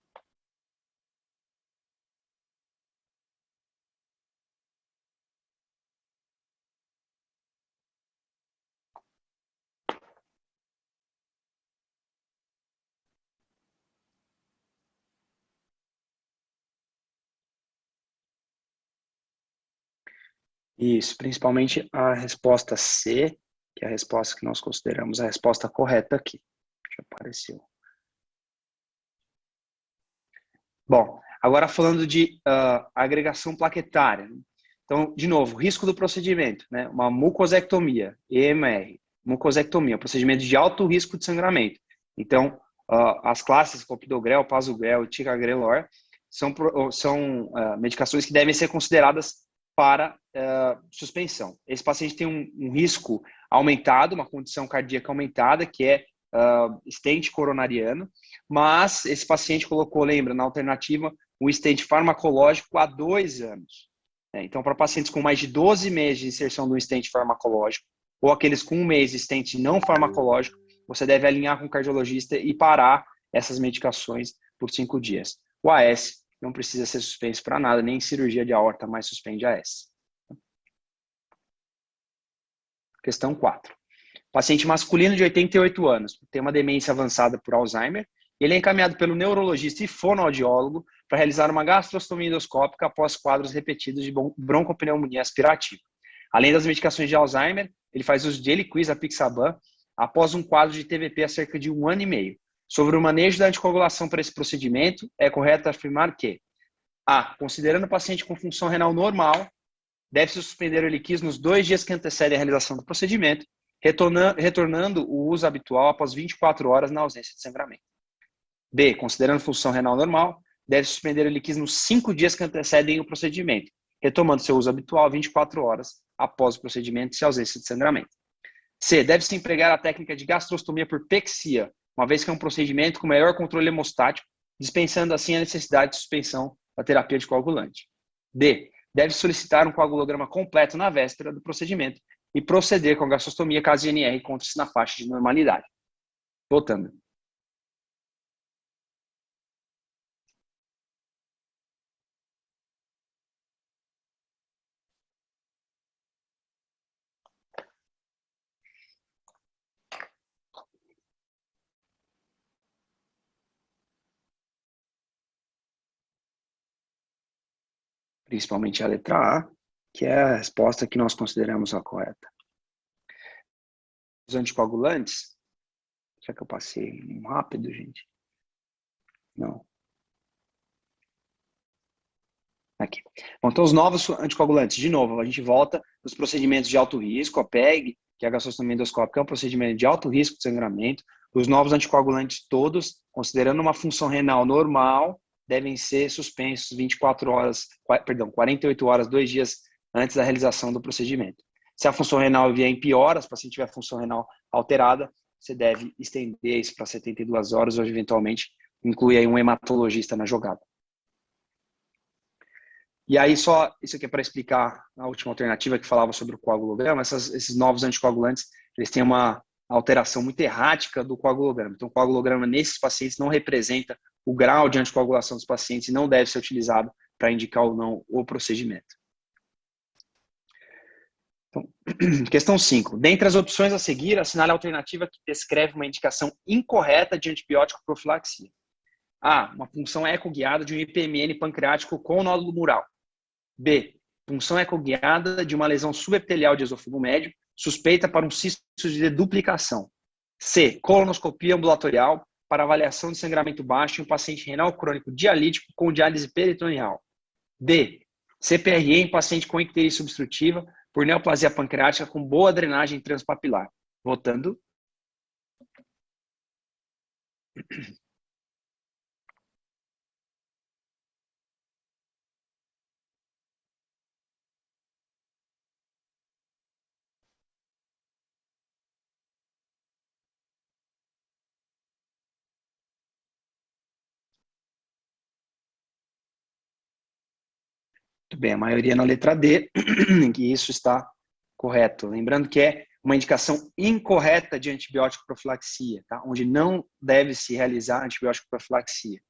Isso, principalmente a resposta C, que é a resposta que nós consideramos a resposta correta aqui. Já apareceu. Bom, agora falando de uh, agregação plaquetária. Então, de novo, risco do procedimento, né? Uma mucosectomia, EMR, mucosectomia, procedimento de alto risco de sangramento. Então, uh, as classes clopidogrel, pasugrel e ticagrelor são, são uh, medicações que devem ser consideradas para suspensão. Esse paciente tem um, um, risco aumentado, uma condição cardíaca aumentada, que é uh, stent coronariano, mas esse paciente colocou, lembra, na alternativa, um stent farmacológico há dois anos. É, então, para pacientes com mais de 12 meses de inserção de um stent farmacológico, ou aqueles com um mês de stent não farmacológico, você deve alinhar com o cardiologista e parar essas medicações por cinco dias. O AS não precisa ser suspenso para nada, nem cirurgia de aorta mais suspende AS. Questão 4. Paciente masculino de 88 anos, tem uma demência avançada por Alzheimer, ele é encaminhado pelo neurologista e fonoaudiólogo para realizar uma gastrostomia endoscópica após quadros repetidos de broncopneumonia aspirativa. Além das medicações de Alzheimer, ele faz uso de Eliquis, apixaban, após um quadro de TVP há cerca de um ano e meio. Sobre o manejo da anticoagulação para esse procedimento, é correto afirmar que A. Considerando o paciente com função renal normal, deve-se suspender o eliquis nos dois dias que antecedem a realização do procedimento, retornando o uso habitual após 24 horas na ausência de sangramento. B. Considerando função renal normal, deve suspender o eliquis nos cinco dias que antecedem o procedimento, retomando seu uso habitual 24 horas após o procedimento e ausência de sangramento. C. Deve-se empregar a técnica de gastrostomia por pexia uma vez que é um procedimento com maior controle hemostático, dispensando assim a necessidade de suspensão da terapia de coagulante. D. Deve solicitar um coagulograma completo na véspera do procedimento e proceder com a gastrostomia caso o INR encontre-se na faixa de normalidade. Voltando. Principalmente a letra A, que é a resposta que nós consideramos a correta. Os anticoagulantes, será que eu passei rápido, gente? Não. Aqui. Bom, então, os novos anticoagulantes, de novo, a gente volta nos procedimentos de alto risco, a PEG, que é a gastrostomia endoscópica, é um procedimento de alto risco de sangramento. Os novos anticoagulantes todos, considerando uma função renal normal, devem ser suspensos 24 horas, perdão, 48 horas, dois dias antes da realização do procedimento. Se a função renal vier em pioras, se o paciente tiver função renal alterada, você deve estender isso para 72 horas ou eventualmente incluir aí um hematologista na jogada. E aí só isso aqui é para explicar a última alternativa que falava sobre o coagulograma, essas, esses novos anticoagulantes, eles têm uma alteração muito errática do coagulograma. Então o coagulograma nesses pacientes não representa o grau de anticoagulação dos pacientes não deve ser utilizado para indicar ou não o procedimento. Então, *clears throat* questão 5. Dentre as opções a seguir, assinale a alternativa que descreve uma indicação incorreta de antibiótico profilaxia. A. Uma função ecoguiada de um IPMN pancreático com nódulo mural. B. Função ecoguiada de uma lesão subepitelial de esôfago médio suspeita para um cisto de duplicação. C. Colonoscopia ambulatorial para avaliação de sangramento baixo em um paciente renal crônico dialítico com diálise peritoneal. D. CPRE em paciente com icterícia obstrutiva por neoplasia pancreática com boa drenagem transpapilar. Votando. Muito bem, a maioria na letra D, *clears throat* que isso está correto. Lembrando que é uma indicação incorreta de antibiótico profilaxia, tá? onde não deve se realizar antibiótico profilaxia,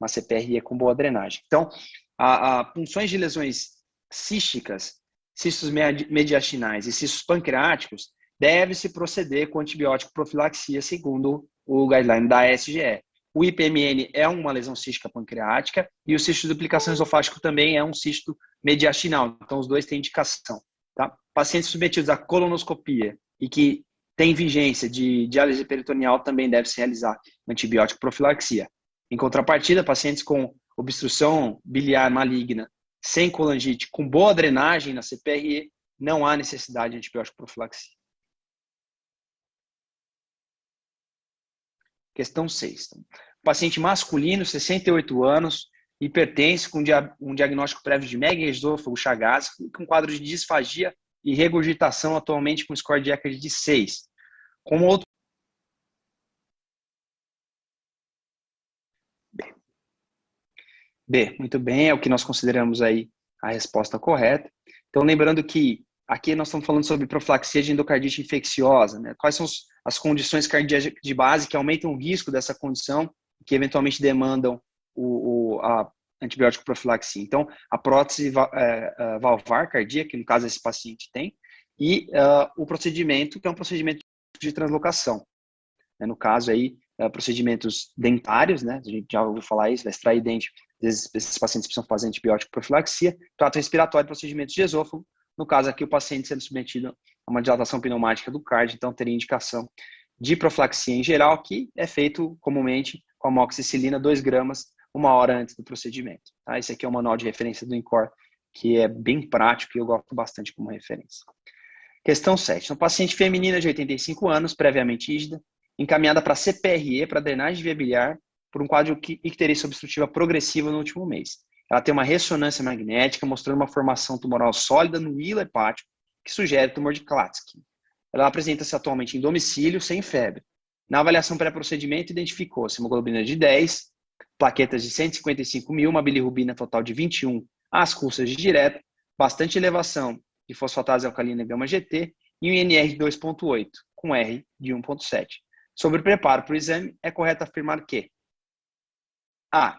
uma CPRE com boa drenagem. Então, a, a punções de lesões císticas, cistos mediastinais e cistos pancreáticos, deve-se proceder com antibiótico profilaxia, segundo o guideline da SGE. O IPMN é uma lesão cística pancreática e o cisto de duplicação esofágico também é um cisto mediastinal. Então, os dois têm indicação. Tá? Pacientes submetidos à colonoscopia e que têm vigência de diálise peritoneal também deve se realizar antibiótico profilaxia. Em contrapartida, pacientes com obstrução biliar maligna sem colangite, com boa drenagem na CPRE, não há necessidade de antibiótico profilaxia. Questão 6. Paciente masculino, 68 anos, hipertenso, com um diagnóstico prévio de megaesôfago chagas, com quadro de disfagia e regurgitação atualmente com score de ECAD de 6. Como outro B. B, muito bem, é o que nós consideramos aí a resposta correta. Então, lembrando que aqui nós estamos falando sobre profilaxia de endocardite infecciosa, né? Quais são as condições cardíacas de base que aumentam o risco dessa condição, que eventualmente demandam o, o a antibiótico profilaxia. Então, a prótese é, é, valvar cardíaca, que no caso esse paciente tem, e uh, o procedimento, que é um procedimento de translocação. Né? No caso aí, uh, procedimentos dentários, né? A gente já ouviu falar isso, vai extrair dente. Às vezes, esses pacientes precisam fazer antibiótico profilaxia. Trato respiratório, procedimentos de esôfago, no caso aqui, o paciente sendo submetido a uma dilatação pneumática do cardio, então teria indicação de profilaxia em geral, que é feito comumente com amoxicilina 2 gramas uma hora antes do procedimento. Tá? Esse aqui é o manual de referência do INCOR, que é bem prático e eu gosto bastante como referência. Questão 7. Uma paciente feminina de 85 anos, previamente ígida, encaminhada para CPRE, para drenagem viabiliar, por um quadro de icterícia obstrutiva progressiva no último mês. Ela tem uma ressonância magnética mostrando uma formação tumoral sólida no hilo hepático, que sugere tumor de Klatskin. Ela apresenta-se atualmente em domicílio, sem febre. Na avaliação pré-procedimento, identificou-se hemoglobina de 10, plaquetas de 155 mil, uma bilirrubina total de 21 às custas de direto, bastante elevação de fosfatase alcalina gama-GT e um INR de 2,8, com R de 1,7. Sobre o preparo para o exame, é correto afirmar que A.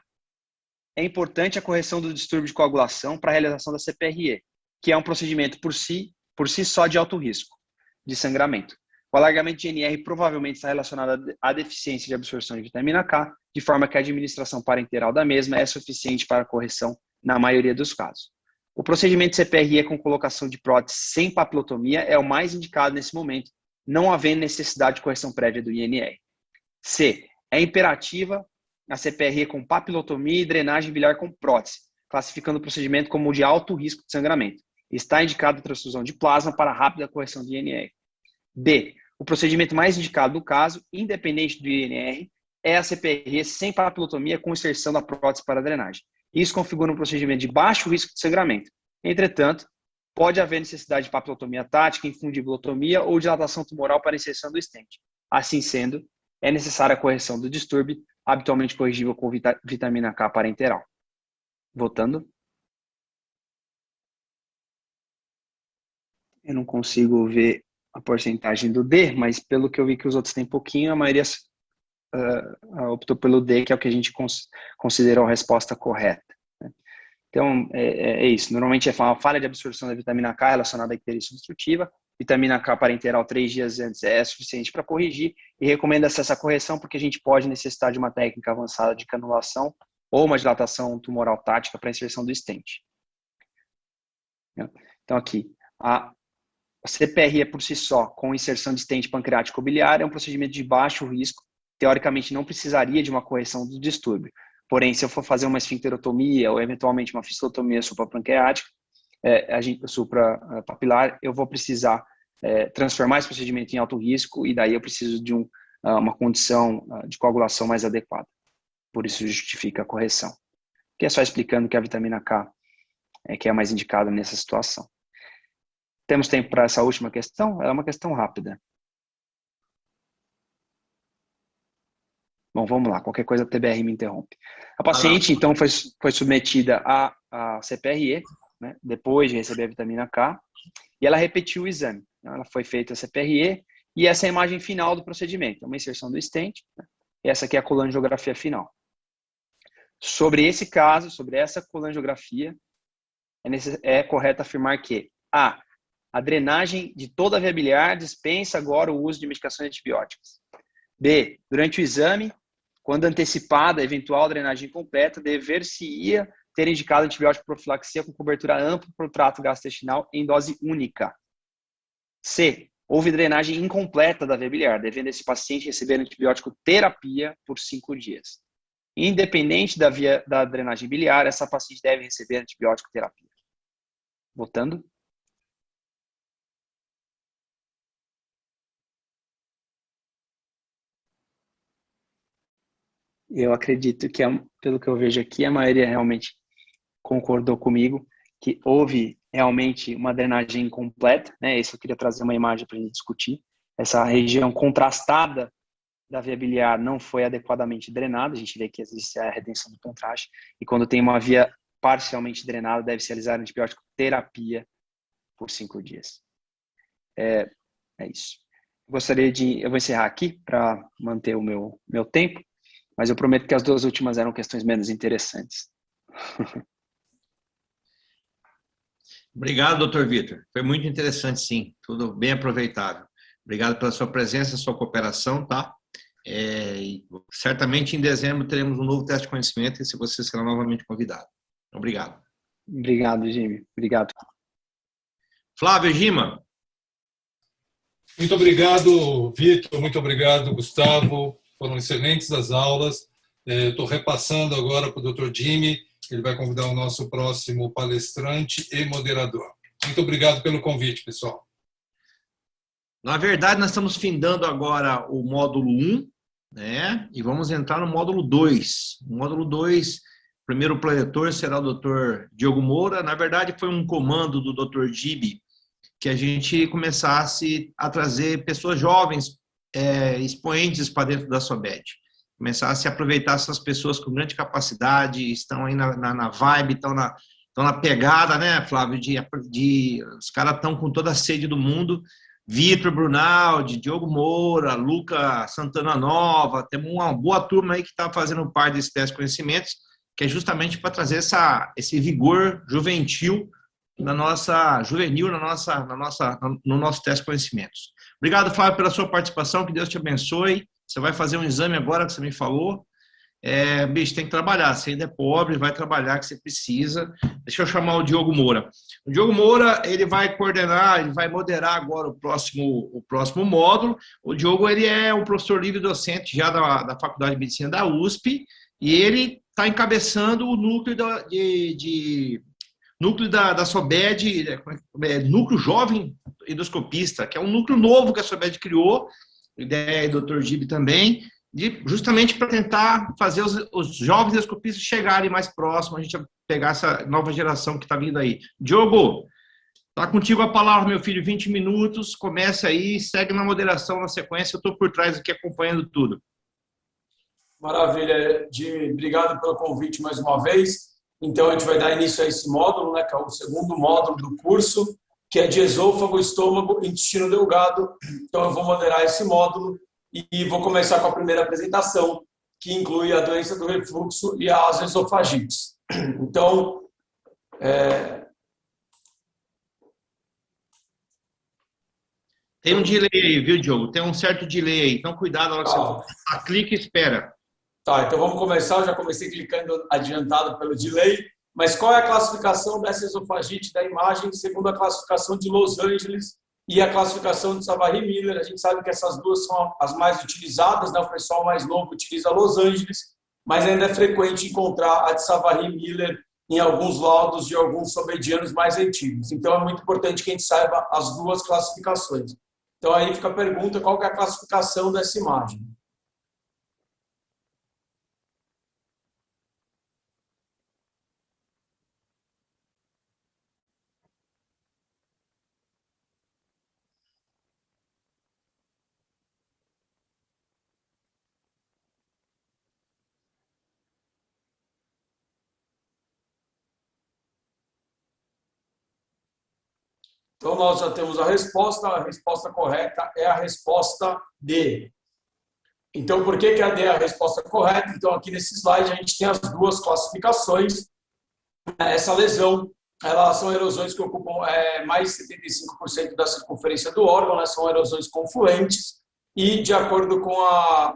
É importante a correção do distúrbio de coagulação para a realização da CPRE, que é um procedimento por si, por si só de alto risco de sangramento. O alargamento de NR provavelmente está relacionado à deficiência de absorção de vitamina K, de forma que a administração parenteral da mesma é suficiente para correção na maioria dos casos. O procedimento CPRE com colocação de prótese sem papilotomia é o mais indicado nesse momento, não havendo necessidade de correção prévia do INR. C. É imperativa a CPRE com papilotomia e drenagem biliar com prótese, classificando o procedimento como de alto risco de sangramento. Está indicado a transfusão de plasma para rápida correção do INR. D. O procedimento mais indicado do caso, independente do INR, é a CPR sem papilotomia com inserção da prótese para drenagem. Isso configura um procedimento de baixo risco de sangramento. Entretanto, pode haver necessidade de papilotomia tática, infundibulotomia ou dilatação tumoral para inserção do stent. Assim sendo, é necessária a correção do distúrbio, habitualmente corrigível com vitamina K parenteral. Voltando. Eu não consigo ver a porcentagem do D, mas pelo que eu vi que os outros têm pouquinho, a maioria uh, optou pelo D, que é o que a gente cons considerou a resposta correta. Né? Então, é, é, é, isso. Normalmente é uma falha de absorção da vitamina K relacionada à icterícia obstrutiva. Vitamina K parenteral três dias antes é suficiente para corrigir e recomenda-se essa correção porque a gente pode necessitar de uma técnica avançada de canulação ou uma dilatação tumoral tática para inserção do stent. Então, aqui, a a CPRE por si só, com inserção de estente pancreático biliar, é um procedimento de baixo risco. Teoricamente, não precisaria de uma correção do distúrbio. Porém, se eu for fazer uma esfincterotomia ou eventualmente uma fistulotomia suprapancreática, é, a gente, suprapapilar, eu vou precisar é, transformar esse procedimento em alto risco e daí eu preciso de um, ah, uma condição ah, de coagulação mais adequada. Por isso justifica a correção. Que é só explicando que a vitamina K é que é mais indicada nessa situação. Temos tempo para essa última questão? Ela é uma questão rápida. Bom, vamos lá. Qualquer coisa, a TBR me interrompe. A paciente, então, foi, foi submetida a, a CPRE, né, depois de receber a vitamina K, e ela repetiu o exame. Ela foi feita a CPRE e essa é a imagem final do procedimento. É uma inserção do stent. Né, e essa aqui é a colangiografia final. Sobre esse caso, sobre essa colangiografia, é, é correto afirmar que A. A drenagem de toda a via biliar dispensa agora o uso de medicações antibióticas. B. Durante o exame, quando antecipada a eventual drenagem completa, dever-se-ia ter indicado antibiótico profilaxia com cobertura ampla para o trato gastrointestinal em dose única. C. Houve drenagem incompleta da via biliar, devendo esse paciente receber antibiótico terapia por cinco dias. Independente da via da drenagem biliar, essa paciente deve receber antibiótico terapia. Votando. Eu acredito que, pelo que eu vejo aqui, a maioria realmente concordou comigo que houve realmente uma drenagem incompleta, né? Isso eu queria trazer uma imagem para a gente discutir. Essa região contrastada da via biliar não foi adequadamente drenada, a gente vê que existe a retenção do contraste, e quando tem uma via parcialmente drenada, deve-se realizar antibiótico terapia por cinco dias. É, é isso. Gostaria de, eu vou encerrar aqui para manter o meu, meu tempo mas eu prometo que as duas últimas eram questões menos interessantes. *laughs* Obrigado, doutor Vitor. Foi muito interessante, sim. Tudo bem aproveitável. Obrigado pela sua presença, sua cooperação, tá? É, certamente em dezembro teremos um novo teste de conhecimento e se você será novamente convidado. Obrigado. Obrigado, Jimmy. Obrigado. Flávio Gima. Muito obrigado, Vitor. Muito obrigado, Gustavo foram excelentes as aulas. Estou é, repassando agora para o Dr. Jimmy, ele vai convidar o nosso próximo palestrante e moderador. Muito obrigado pelo convite, pessoal. Na verdade, nós estamos findando agora o módulo 1, né? E vamos entrar no módulo 2. O módulo 2, primeiro preletor será o Dr. Diogo Moura. Na verdade, foi um comando do Dr. Gibi que a gente começasse a trazer pessoas jovens é, expoentes para dentro da SOBED. Começar a se aproveitar essas pessoas com grande capacidade, estão aí na, na, na vibe, estão na, estão na pegada, né, Flávio? De, de, os caras estão com toda a sede do mundo. Vitor Brunaldi, Diogo Moura, Luca Santana Nova, temos uma boa turma aí que está fazendo parte desse teste de conhecimentos, que é justamente para trazer essa, esse vigor juvenil na nossa juvenil na nossa, na nossa, no nosso teste de conhecimentos. Obrigado, Flávio, pela sua participação. Que Deus te abençoe. Você vai fazer um exame agora que você me falou. É, bicho, tem que trabalhar. Você ainda é pobre, vai trabalhar que você precisa. Deixa eu chamar o Diogo Moura. O Diogo Moura, ele vai coordenar, ele vai moderar agora o próximo, o próximo módulo. O Diogo, ele é um professor livre docente já da, da Faculdade de Medicina da USP e ele está encabeçando o núcleo de, de núcleo da, da SOBED, é, é, núcleo jovem endoscopista, que é um núcleo novo que a SOBED criou, ideia do Dr. Gib também, de, justamente para tentar fazer os, os, jovens endoscopistas chegarem mais próximos, a gente pegar essa nova geração que está vindo aí. Diogo, tá contigo a palavra, meu filho, 20 minutos, começa aí, segue na moderação, na sequência, eu estou por trás aqui acompanhando tudo. Maravilha, Jimmy, obrigado pelo convite mais uma vez. Então, a gente vai dar início a esse módulo, né, que é o segundo módulo do curso, que é de esôfago, estômago e intestino delgado. Então, eu vou moderar esse módulo e vou começar com a primeira apresentação, que inclui a doença do refluxo e as esofagites. Então, é... Tem um delay aí, viu, Diogo? Tem um certo delay aí. Então, cuidado na hora que ah. você clica e espera. Tá, então vamos começar. Eu já comecei clicando adiantado pelo delay. Mas qual é a classificação dessa esofagite da imagem segundo a classificação de Los Angeles e a classificação de Savary-Miller. A gente sabe que essas duas são as mais utilizadas, né? o pessoal mais novo utiliza Los Angeles, mas ainda é frequente encontrar a de Savary-Miller em alguns laudos de alguns sobedianos mais antigos. Então, é muito importante que a gente saiba as duas classificações. Então, aí fica a pergunta, qual é a classificação dessa imagem? Então, nós já temos a resposta. A resposta correta é a resposta D. Então, por que, que a D é a resposta correta? Então, aqui nesse slide, a gente tem as duas classificações. Essa lesão, elas são erosões que ocupam é, mais de 75% da circunferência do órgão, né? são erosões confluentes. E, de acordo com a,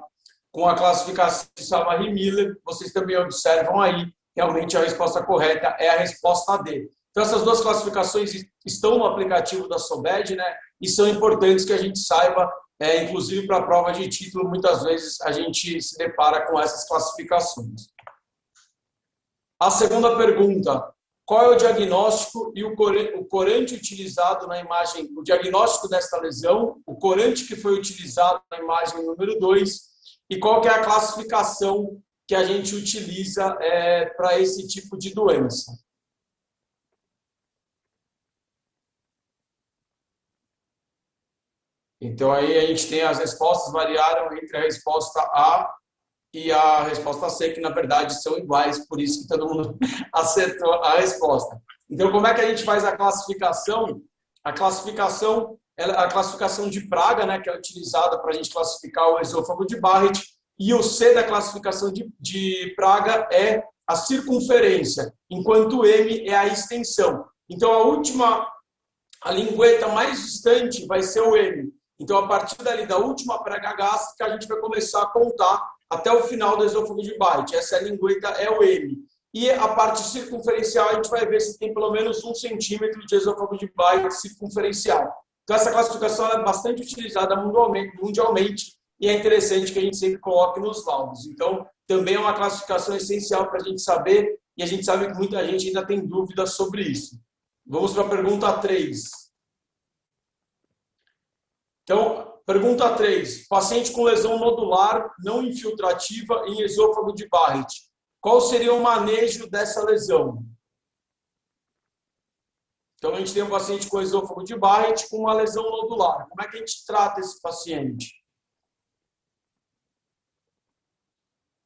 com a classificação de Savary-Miller, vocês também observam aí, realmente a resposta correta é a resposta D. Então, essas duas classificações estão no aplicativo da SOBED, né? E são importantes que a gente saiba, é, inclusive para a prova de título, muitas vezes a gente se depara com essas classificações. A segunda pergunta: qual é o diagnóstico e o corante utilizado na imagem, o diagnóstico desta lesão, o corante que foi utilizado na imagem número 2 e qual que é a classificação que a gente utiliza é, para esse tipo de doença? Então, aí a gente tem as respostas variaram entre a resposta A e a resposta C, que na verdade são iguais, por isso que todo mundo *laughs* acertou a resposta. Então, como é que a gente faz a classificação? A classificação, a classificação de Praga, né, que é utilizada para a gente classificar o esôfago de Barrett, e o C da classificação de, de Praga é a circunferência, enquanto o M é a extensão. Então, a última, a lingueta mais distante vai ser o M. Então, a partir dali da última prega gástrica, a gente vai começar a contar até o final do esôfago de Byte. Essa lingueta é o M. E a parte circunferencial, a gente vai ver se tem pelo menos um centímetro de esôfago de Byte circunferencial. Então, essa classificação é bastante utilizada mundialmente e é interessante que a gente sempre coloque nos laudos. Então, também é uma classificação essencial para a gente saber, e a gente sabe que muita gente ainda tem dúvidas sobre isso. Vamos para a pergunta 3. Então, pergunta 3. Paciente com lesão nodular não infiltrativa em esôfago de Barrett. Qual seria o manejo dessa lesão? Então, a gente tem um paciente com esôfago de Barrett com uma lesão nodular. Como é que a gente trata esse paciente?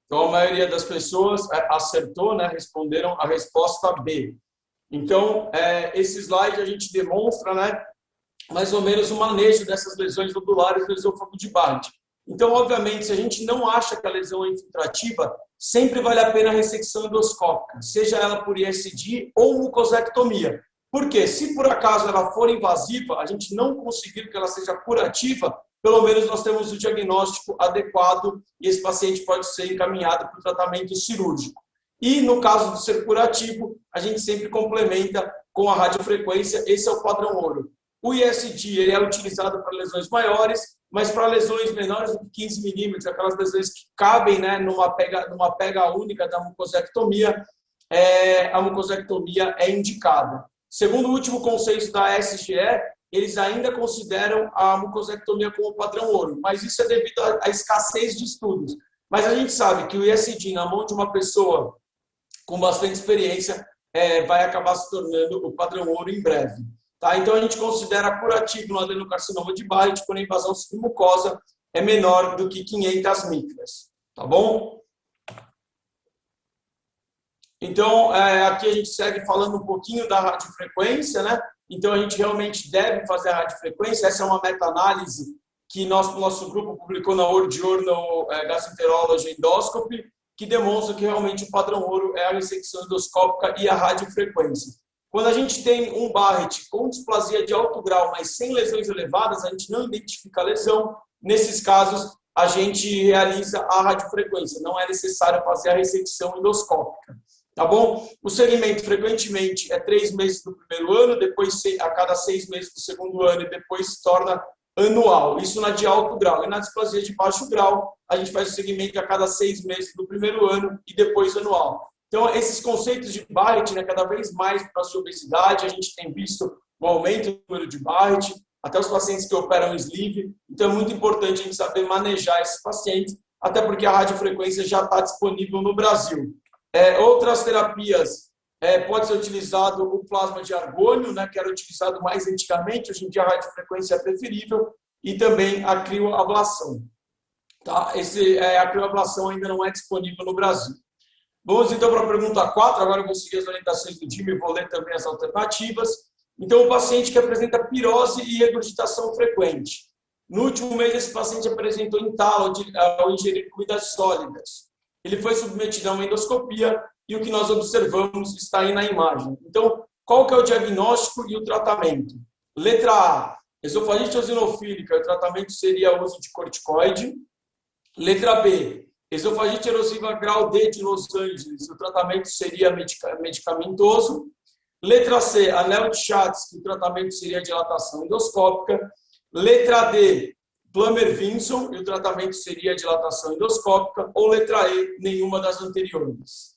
Então, a maioria das pessoas é, acertou, né, responderam a resposta B. Então, é, esse slide a gente demonstra né, mais ou menos o manejo dessas lesões nodulares do esôfago de Barrett. Então, obviamente, se a gente não acha que a lesão é infiltrativa, sempre vale a pena a ressecção endoscópica, seja ela por ISD ou mucosectomia. Porque se por acaso ela for invasiva, a gente não conseguir que ela seja curativa, pelo menos nós temos o diagnóstico adequado e esse paciente pode ser encaminhado para o tratamento cirúrgico. E no caso de ser curativo, a gente sempre complementa com a radiofrequência, esse é o padrão ouro. O ISD ele é utilizado para lesões maiores, mas para lesões menores do que 15 milímetros, aquelas lesões que cabem né, numa, pega, numa pega única da mucosectomia, é, a mucosectomia é indicada. Segundo o último consenso da SGE, eles ainda consideram a mucosectomia como padrão ouro, mas isso é devido à escassez de estudos. Mas a gente sabe que o ISD na mão de uma pessoa com bastante experiência é, vai acabar se tornando o padrão ouro em breve. Tá? Então, a gente considera curativo no adenocarcinoma de Barrett quando a invasão submucosa é menor do que 500 micras. Tá bom? Então, é, aqui a gente segue falando um pouquinho da radiofrequência, né? Então, a gente realmente deve fazer a radiofrequência. Essa é uma meta-análise que nosso, nosso grupo publicou na World Journal é, Gastroenterology Endoscopy, que demonstra que realmente o padrão ouro é a ressecção endoscópica e a radiofrequência. Quando a gente tem um Barrett com displasia de alto grau, mas sem lesões elevadas, a gente não identifica a lesão. Nesses casos, a gente realiza a radiofrequência. Não é necessário fazer a ressecção endoscópica. Tá bom? O segmento frequentemente é três meses do primeiro ano, depois a cada seis meses do segundo ano e depois se torna anual. Isso na de alto grau. E na displasia de baixo grau, a gente faz o segmento a cada seis meses do primeiro ano e depois anual. Então, esses conceitos de Barrett, né, cada vez mais para a obesidade, a gente tem visto o aumento do número de Barrett, até os pacientes que operam sleeve. Então, é muito importante a gente saber manejar esses pacientes, até porque a radiofrequência já está disponível no Brasil. É, outras terapias, é, pode ser utilizado o plasma de argônio, né, que era utilizado mais antigamente, hoje em dia a radiofrequência é preferível, e também a crioablação. Tá? Esse, é, a crioablação ainda não é disponível no Brasil. Vamos então para a pergunta 4. Agora eu vou seguir as orientações do time e vou ler também as alternativas. Então, o paciente que apresenta pirose e regurgitação frequente. No último mês, esse paciente apresentou entalo ao ingerir comidas sólidas. Ele foi submetido a uma endoscopia e o que nós observamos está aí na imagem. Então, qual que é o diagnóstico e o tratamento? Letra A, esofagite eosinofílica, o tratamento seria o uso de corticoide. Letra B, Esofagite erosiva grau D de Los Angeles, o tratamento seria medicamentoso. Letra C, anel de Chatsky, o tratamento seria dilatação endoscópica. Letra D, Plummer-Vinson, e o tratamento seria dilatação endoscópica. Ou letra E, nenhuma das anteriores.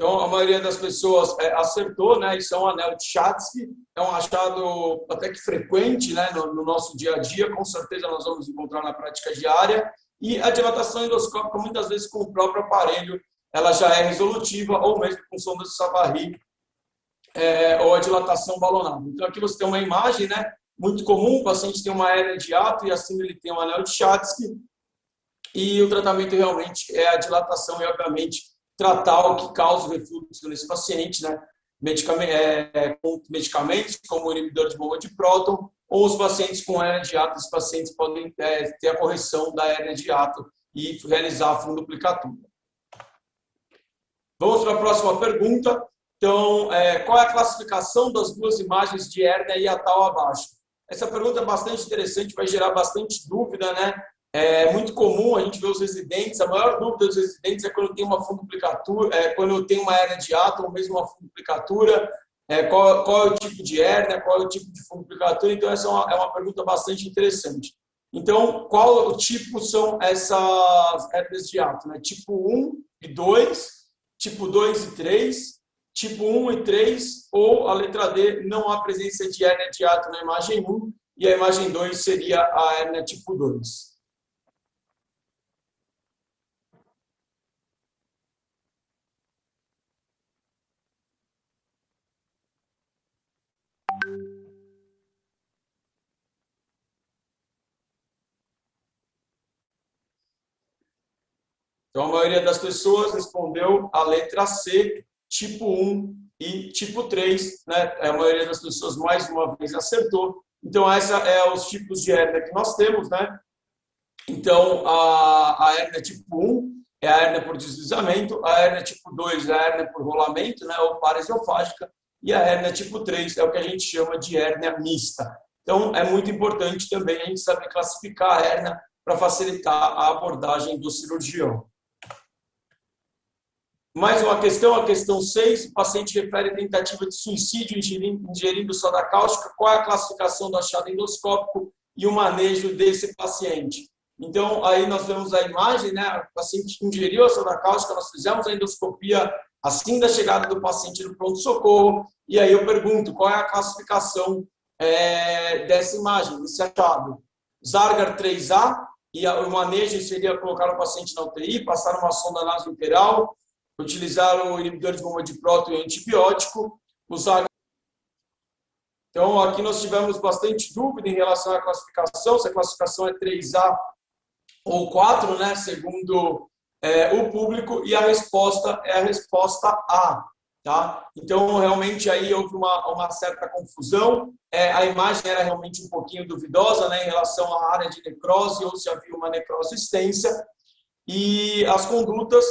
Então, a maioria das pessoas é, acertou, né? Isso é um anel de Chatsky, é um achado até que frequente né? No, no, nosso dia a dia, com certeza nós vamos encontrar na prática diária. E a dilatação endoscópica, muitas vezes com o próprio aparelho, ela já é resolutiva, ou mesmo com sonda de Savary, é, ou a dilatação balonada. Então, aqui você tem uma imagem, né? Muito comum, o paciente tem uma hernia de ato e assim ele tem um anel de Chatsky, e o tratamento realmente é a dilatação e, obviamente, tratar o que causa o refluxo nesse paciente, né? Medicamentos, é, com medicamentos como o inibidor de bomba de próton, ou os pacientes com hernia de ato, os pacientes podem é, ter a correção da hernia de ato e realizar a funduplicatura. Vamos para a próxima pergunta. Então, é, qual é a classificação das duas imagens de hernia e atal abaixo? Essa pergunta é bastante interessante, vai gerar bastante dúvida, né? É muito comum a gente ver os residentes, a maior dúvida dos residentes é quando tem uma funduplicatura, é, quando tem uma hernia de ato ou mesmo uma funduplicatura, é, qual, qual, é o tipo de hernia, qual é o tipo de funduplicatura, então essa é uma, é uma pergunta bastante interessante. Então, qual o tipo são essas hernias de ato? Né? Tipo 1 e 2, tipo 2 e 3, tipo 1 e 3, ou a letra D, não há presença de hernia de ato na imagem 1, e a imagem 2 seria a hernia tipo 2. Então, a maioria das pessoas respondeu a letra C, tipo 1 e tipo 3. Né? A maioria das pessoas, mais uma vez, acertou. Então, essa é os tipos de hérnia que nós temos. Né? Então, a, a hérnia tipo 1 é a hérnia por deslizamento, a hérnia tipo 2 é a hérnia por rolamento, né, ou parasiofágica, e a hérnia tipo 3 é o que a gente chama de hérnia mista. Então, é muito importante também a gente saber classificar a hérnia para facilitar a abordagem do cirurgião. Mais uma questão, a questão 6, o paciente refere tentativa de suicídio ingerindo, soda cáustica, qual é a classificação do achado endoscópico e o manejo desse paciente. Então, aí nós vemos a imagem, né? O paciente ingeriu a soda cáustica, nós fizemos a endoscopia assim da chegada do paciente no pronto-socorro, e aí eu pergunto qual é a classificação é, dessa imagem, desse achado. Zargar 3A, e o manejo seria colocar o paciente na UTI, passar uma sonda nasointeral, utilizar o inibidor de bomba de próton e antibiótico, usar. Então, aqui nós tivemos bastante dúvida em relação à classificação, se a classificação é 3A ou 4, né, segundo é, o público, e a resposta é a resposta A. Tá? Então, realmente, aí houve uma, uma certa confusão. É, a imagem era realmente um pouquinho duvidosa né, em relação à área de necrose, ou se havia uma necrose extensa. E as condutas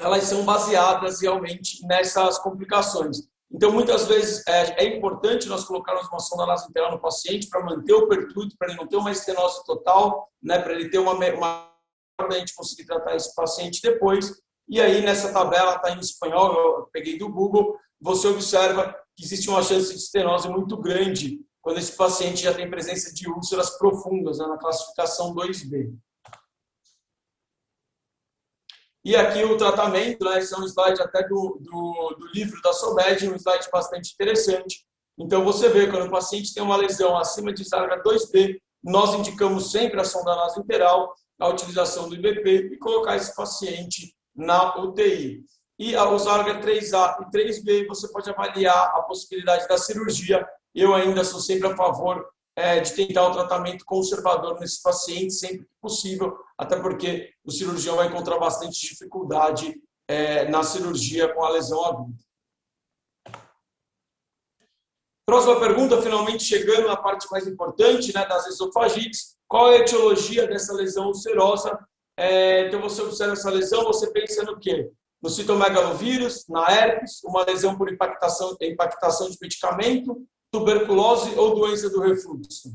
elas são baseadas realmente nessas complicações. Então, muitas vezes é, é importante nós colocarmos uma sonda nasointerna no paciente para manter o pertuito, para ele não ter uma estenose total, né, para ele ter uma, uma para a gente conseguir tratar esse paciente depois. E aí, nessa tabela, está em espanhol, eu peguei do Google, você observa que existe uma chance de estenose muito grande quando esse paciente já tem presença de úlceras profundas, né, na classificação 2B. E aqui o tratamento, né, esse é um slide até do, do, do livro da Sobed, um slide bastante interessante. Então, você vê, quando o paciente tem uma lesão acima de Zarga 2B, nós indicamos sempre a sonda nasointeral, a utilização do IBP e colocar esse paciente na UTI. E a Zarga 3A e 3B, você pode avaliar a possibilidade da cirurgia. Eu ainda sou sempre a favor é, de tentar o tratamento conservador nesse paciente, sempre que possível, até porque o cirurgião vai encontrar bastante dificuldade é, na cirurgia com a lesão aguda. Próxima pergunta, finalmente chegando na parte mais importante né, das esofagites. Qual é a etiologia dessa lesão ulcerosa? É, então, você observa essa lesão, você pensa no quê? No citomegalovírus, na herpes, uma lesão por impactação, impactação de medicamento, tuberculose ou doença do refluxo?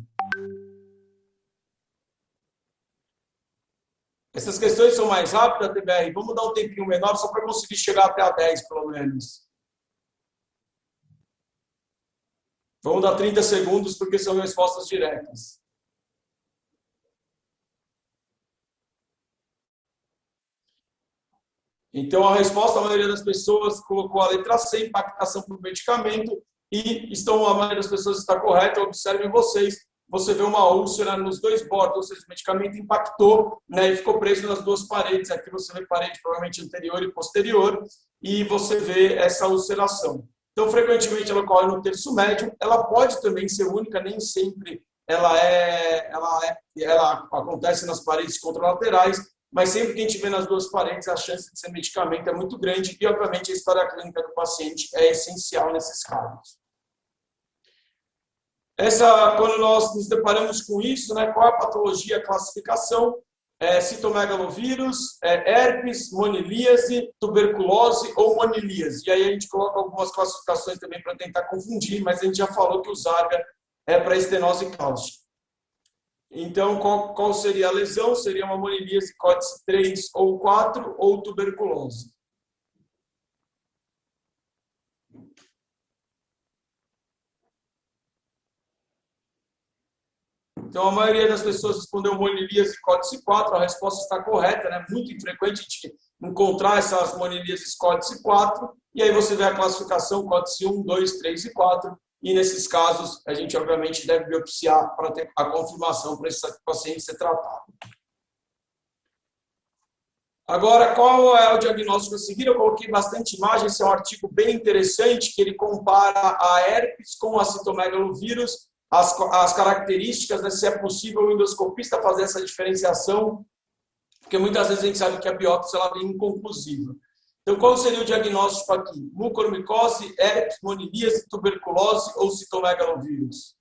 Essas questões são mais rápidas, TBR. Vamos dar um tempinho menor só para conseguir chegar até a 10, pelo menos. Vamos dar 30 segundos, porque são respostas diretas. Então, a resposta, a maioria das pessoas colocou a letra C, impactação por medicamento, e estão, a maioria das pessoas está correta, observem vocês, você vê uma úlcera nos dois bordos, ou seja, o medicamento impactou né, e ficou preso nas duas paredes. Aqui você vê parede provavelmente anterior e posterior, e você vê essa ulceração. Então, frequentemente ela ocorre no terço médio, ela pode também ser única, nem sempre ela é, ela é, ela acontece nas paredes contralaterais, mas sempre que a gente vê nas duas paredes, a chance de ser medicamento é muito grande e, obviamente, a história clínica do paciente é essencial nesses casos. Essa, quando nós nos deparamos com isso, né, qual é a patologia, a classificação? É, citomegalovírus, é, herpes, monilíase, tuberculose ou monilíase. E aí a gente coloca algumas classificações também para tentar confundir, mas a gente já falou que o Zarga é para estenose cáustica. Então, qual, qual, seria a lesão? Seria uma monilíase códice 3 ou 4 ou tuberculose. Então, a maioria das pessoas respondeu monilíase códice 4, a resposta está correta, né? Muito infrequente a gente encontrar essas monilíases códice 4, e aí você vê a classificação códice 1, 2, 3 e 4, e nesses casos a gente obviamente deve biopsiar para ter a confirmação para esse paciente ser tratado. Agora, qual é o diagnóstico a seguir? Eu coloquei bastante imagem, esse é um artigo bem interessante, que ele compara a herpes com a citomegalovírus as, as características, né, se é possível o endoscopista fazer essa diferenciação, porque muitas vezes a gente sabe que a biópsia ela vem inconclusiva. Então, qual seria o diagnóstico aqui? Mucormicose, herpes, monilíase, tuberculose ou citomegalovírus?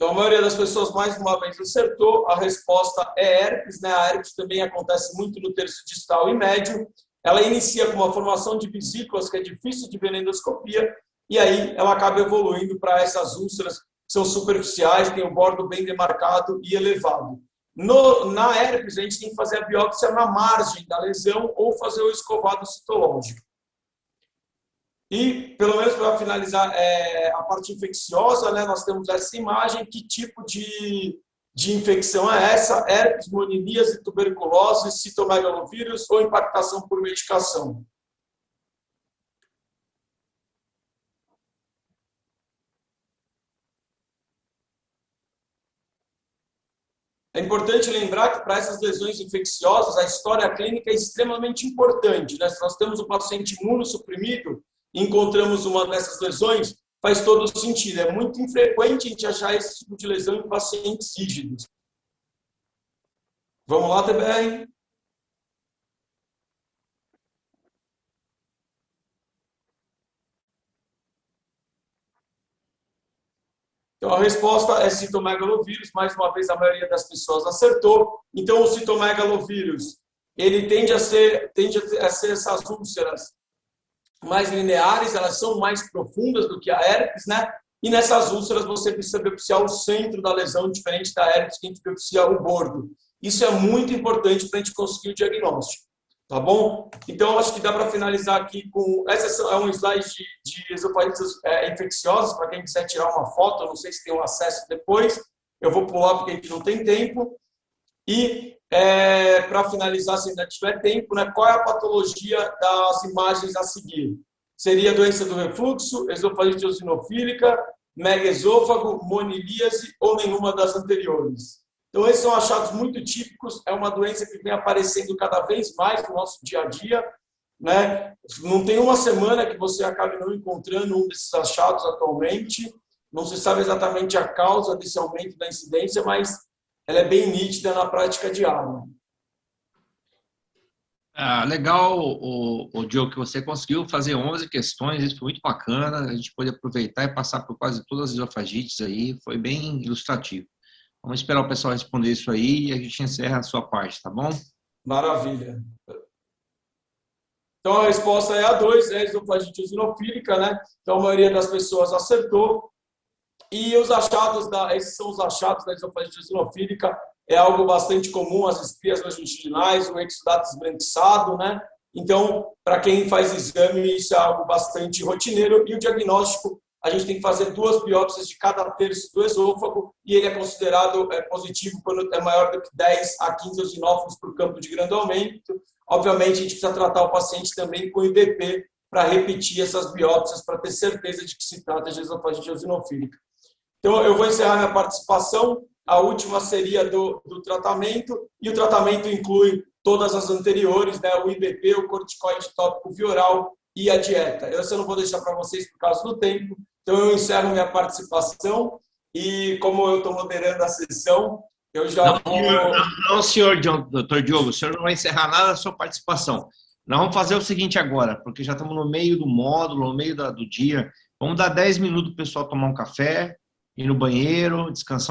Então, a maioria das pessoas, mais uma vez, acertou. A resposta é herpes. Né? A herpes também acontece muito no terço distal e médio. Ela inicia com uma formação de vesículas, que é difícil de ver na endoscopia, e aí ela acaba evoluindo para essas úlceras que são superficiais, tem o bordo bem demarcado e elevado. No, na herpes, a gente tem que fazer a biópsia na margem da lesão ou fazer o escovado citológico. E, pelo menos para finalizar é, a parte infecciosa, né, nós temos essa imagem. Que tipo de, de infecção é essa? Herpes, monilíase, tuberculose, citomegalovírus ou impactação por medicação? É importante lembrar que para essas lesões infecciosas, a história clínica é extremamente importante. Né? Se nós temos o paciente imunossuprimido, encontramos uma dessas lesões, faz todo sentido. É muito infrequente a gente achar esse tipo de lesão em pacientes rígidos. Vamos lá, TBR? Então, a resposta é citomegalovírus. Mais uma vez, a maioria das pessoas acertou. Então, o citomegalovírus, ele tende a ser, tende a ser essas úlceras mais lineares, elas são mais profundas do que a herpes, né? E nessas úlceras você precisa biopsiar o centro da lesão, diferente da herpes, que a gente biopsia o bordo. Isso é muito importante para a gente conseguir o diagnóstico. Tá bom? Então, acho que dá para finalizar aqui com. Essa é um slide de, de esofagites é, infecciosas, para quem quiser tirar uma foto, não sei se tem um acesso depois. Eu vou pular porque a gente não tem tempo. E, é, para finalizar, se ainda tiver tempo, né, qual é a patologia das imagens a seguir? Seria doença do refluxo, esofagite eosinofílica, megaesôfago, monilíase ou nenhuma das anteriores? Então, esses são achados muito típicos, é uma doença que vem aparecendo cada vez mais no nosso dia a dia. Né? Não tem uma semana que você acabe não encontrando um desses achados atualmente. Não se sabe exatamente a causa desse aumento da incidência, mas ela é bem nítida na prática diária. Ah, legal, o, o Diogo, que você conseguiu fazer 11 questões, isso foi muito bacana. A gente pôde aproveitar e passar por quase todas as esofagites aí, foi bem ilustrativo. Vamos esperar o pessoal responder isso aí e a gente encerra a sua parte, tá bom? Maravilha. Então a resposta é a 2, é esofagite eosinofílica, né? Então a maioria das pessoas acertou. E os achados da, esses são os achados da esofagite eosinofílica, é algo bastante comum, as espias longitudinais, o exudato esbranquiçado, né? Então, para quem faz exame, isso é algo bastante rotineiro. E o diagnóstico a gente tem que fazer duas biópsias de cada terço do esôfago e ele é considerado é, positivo quando é maior do que 10 a 15 eosinófilos por campo de grande aumento. Obviamente, a gente precisa tratar o paciente também com IBP para repetir essas biópsias, para ter certeza de que se trata de esofagite eosinofílica. Então, eu vou encerrar minha participação. A última seria do, do tratamento, e o tratamento inclui todas as anteriores, né? o IBP, o corticoide tópico via oral e a dieta. Eu, eu não vou deixar para vocês por causa do tempo, então, eu encerro minha participação e, como eu estou moderando a sessão, eu já não, vou... Não, não, senhor doutor Diogo, o senhor não vai encerrar nada da sua participação. Nós vamos fazer o seguinte agora, porque já estamos no meio do módulo, no meio da, do dia. Vamos dar 10 minutos para o pessoal tomar um café, ir no banheiro, descansar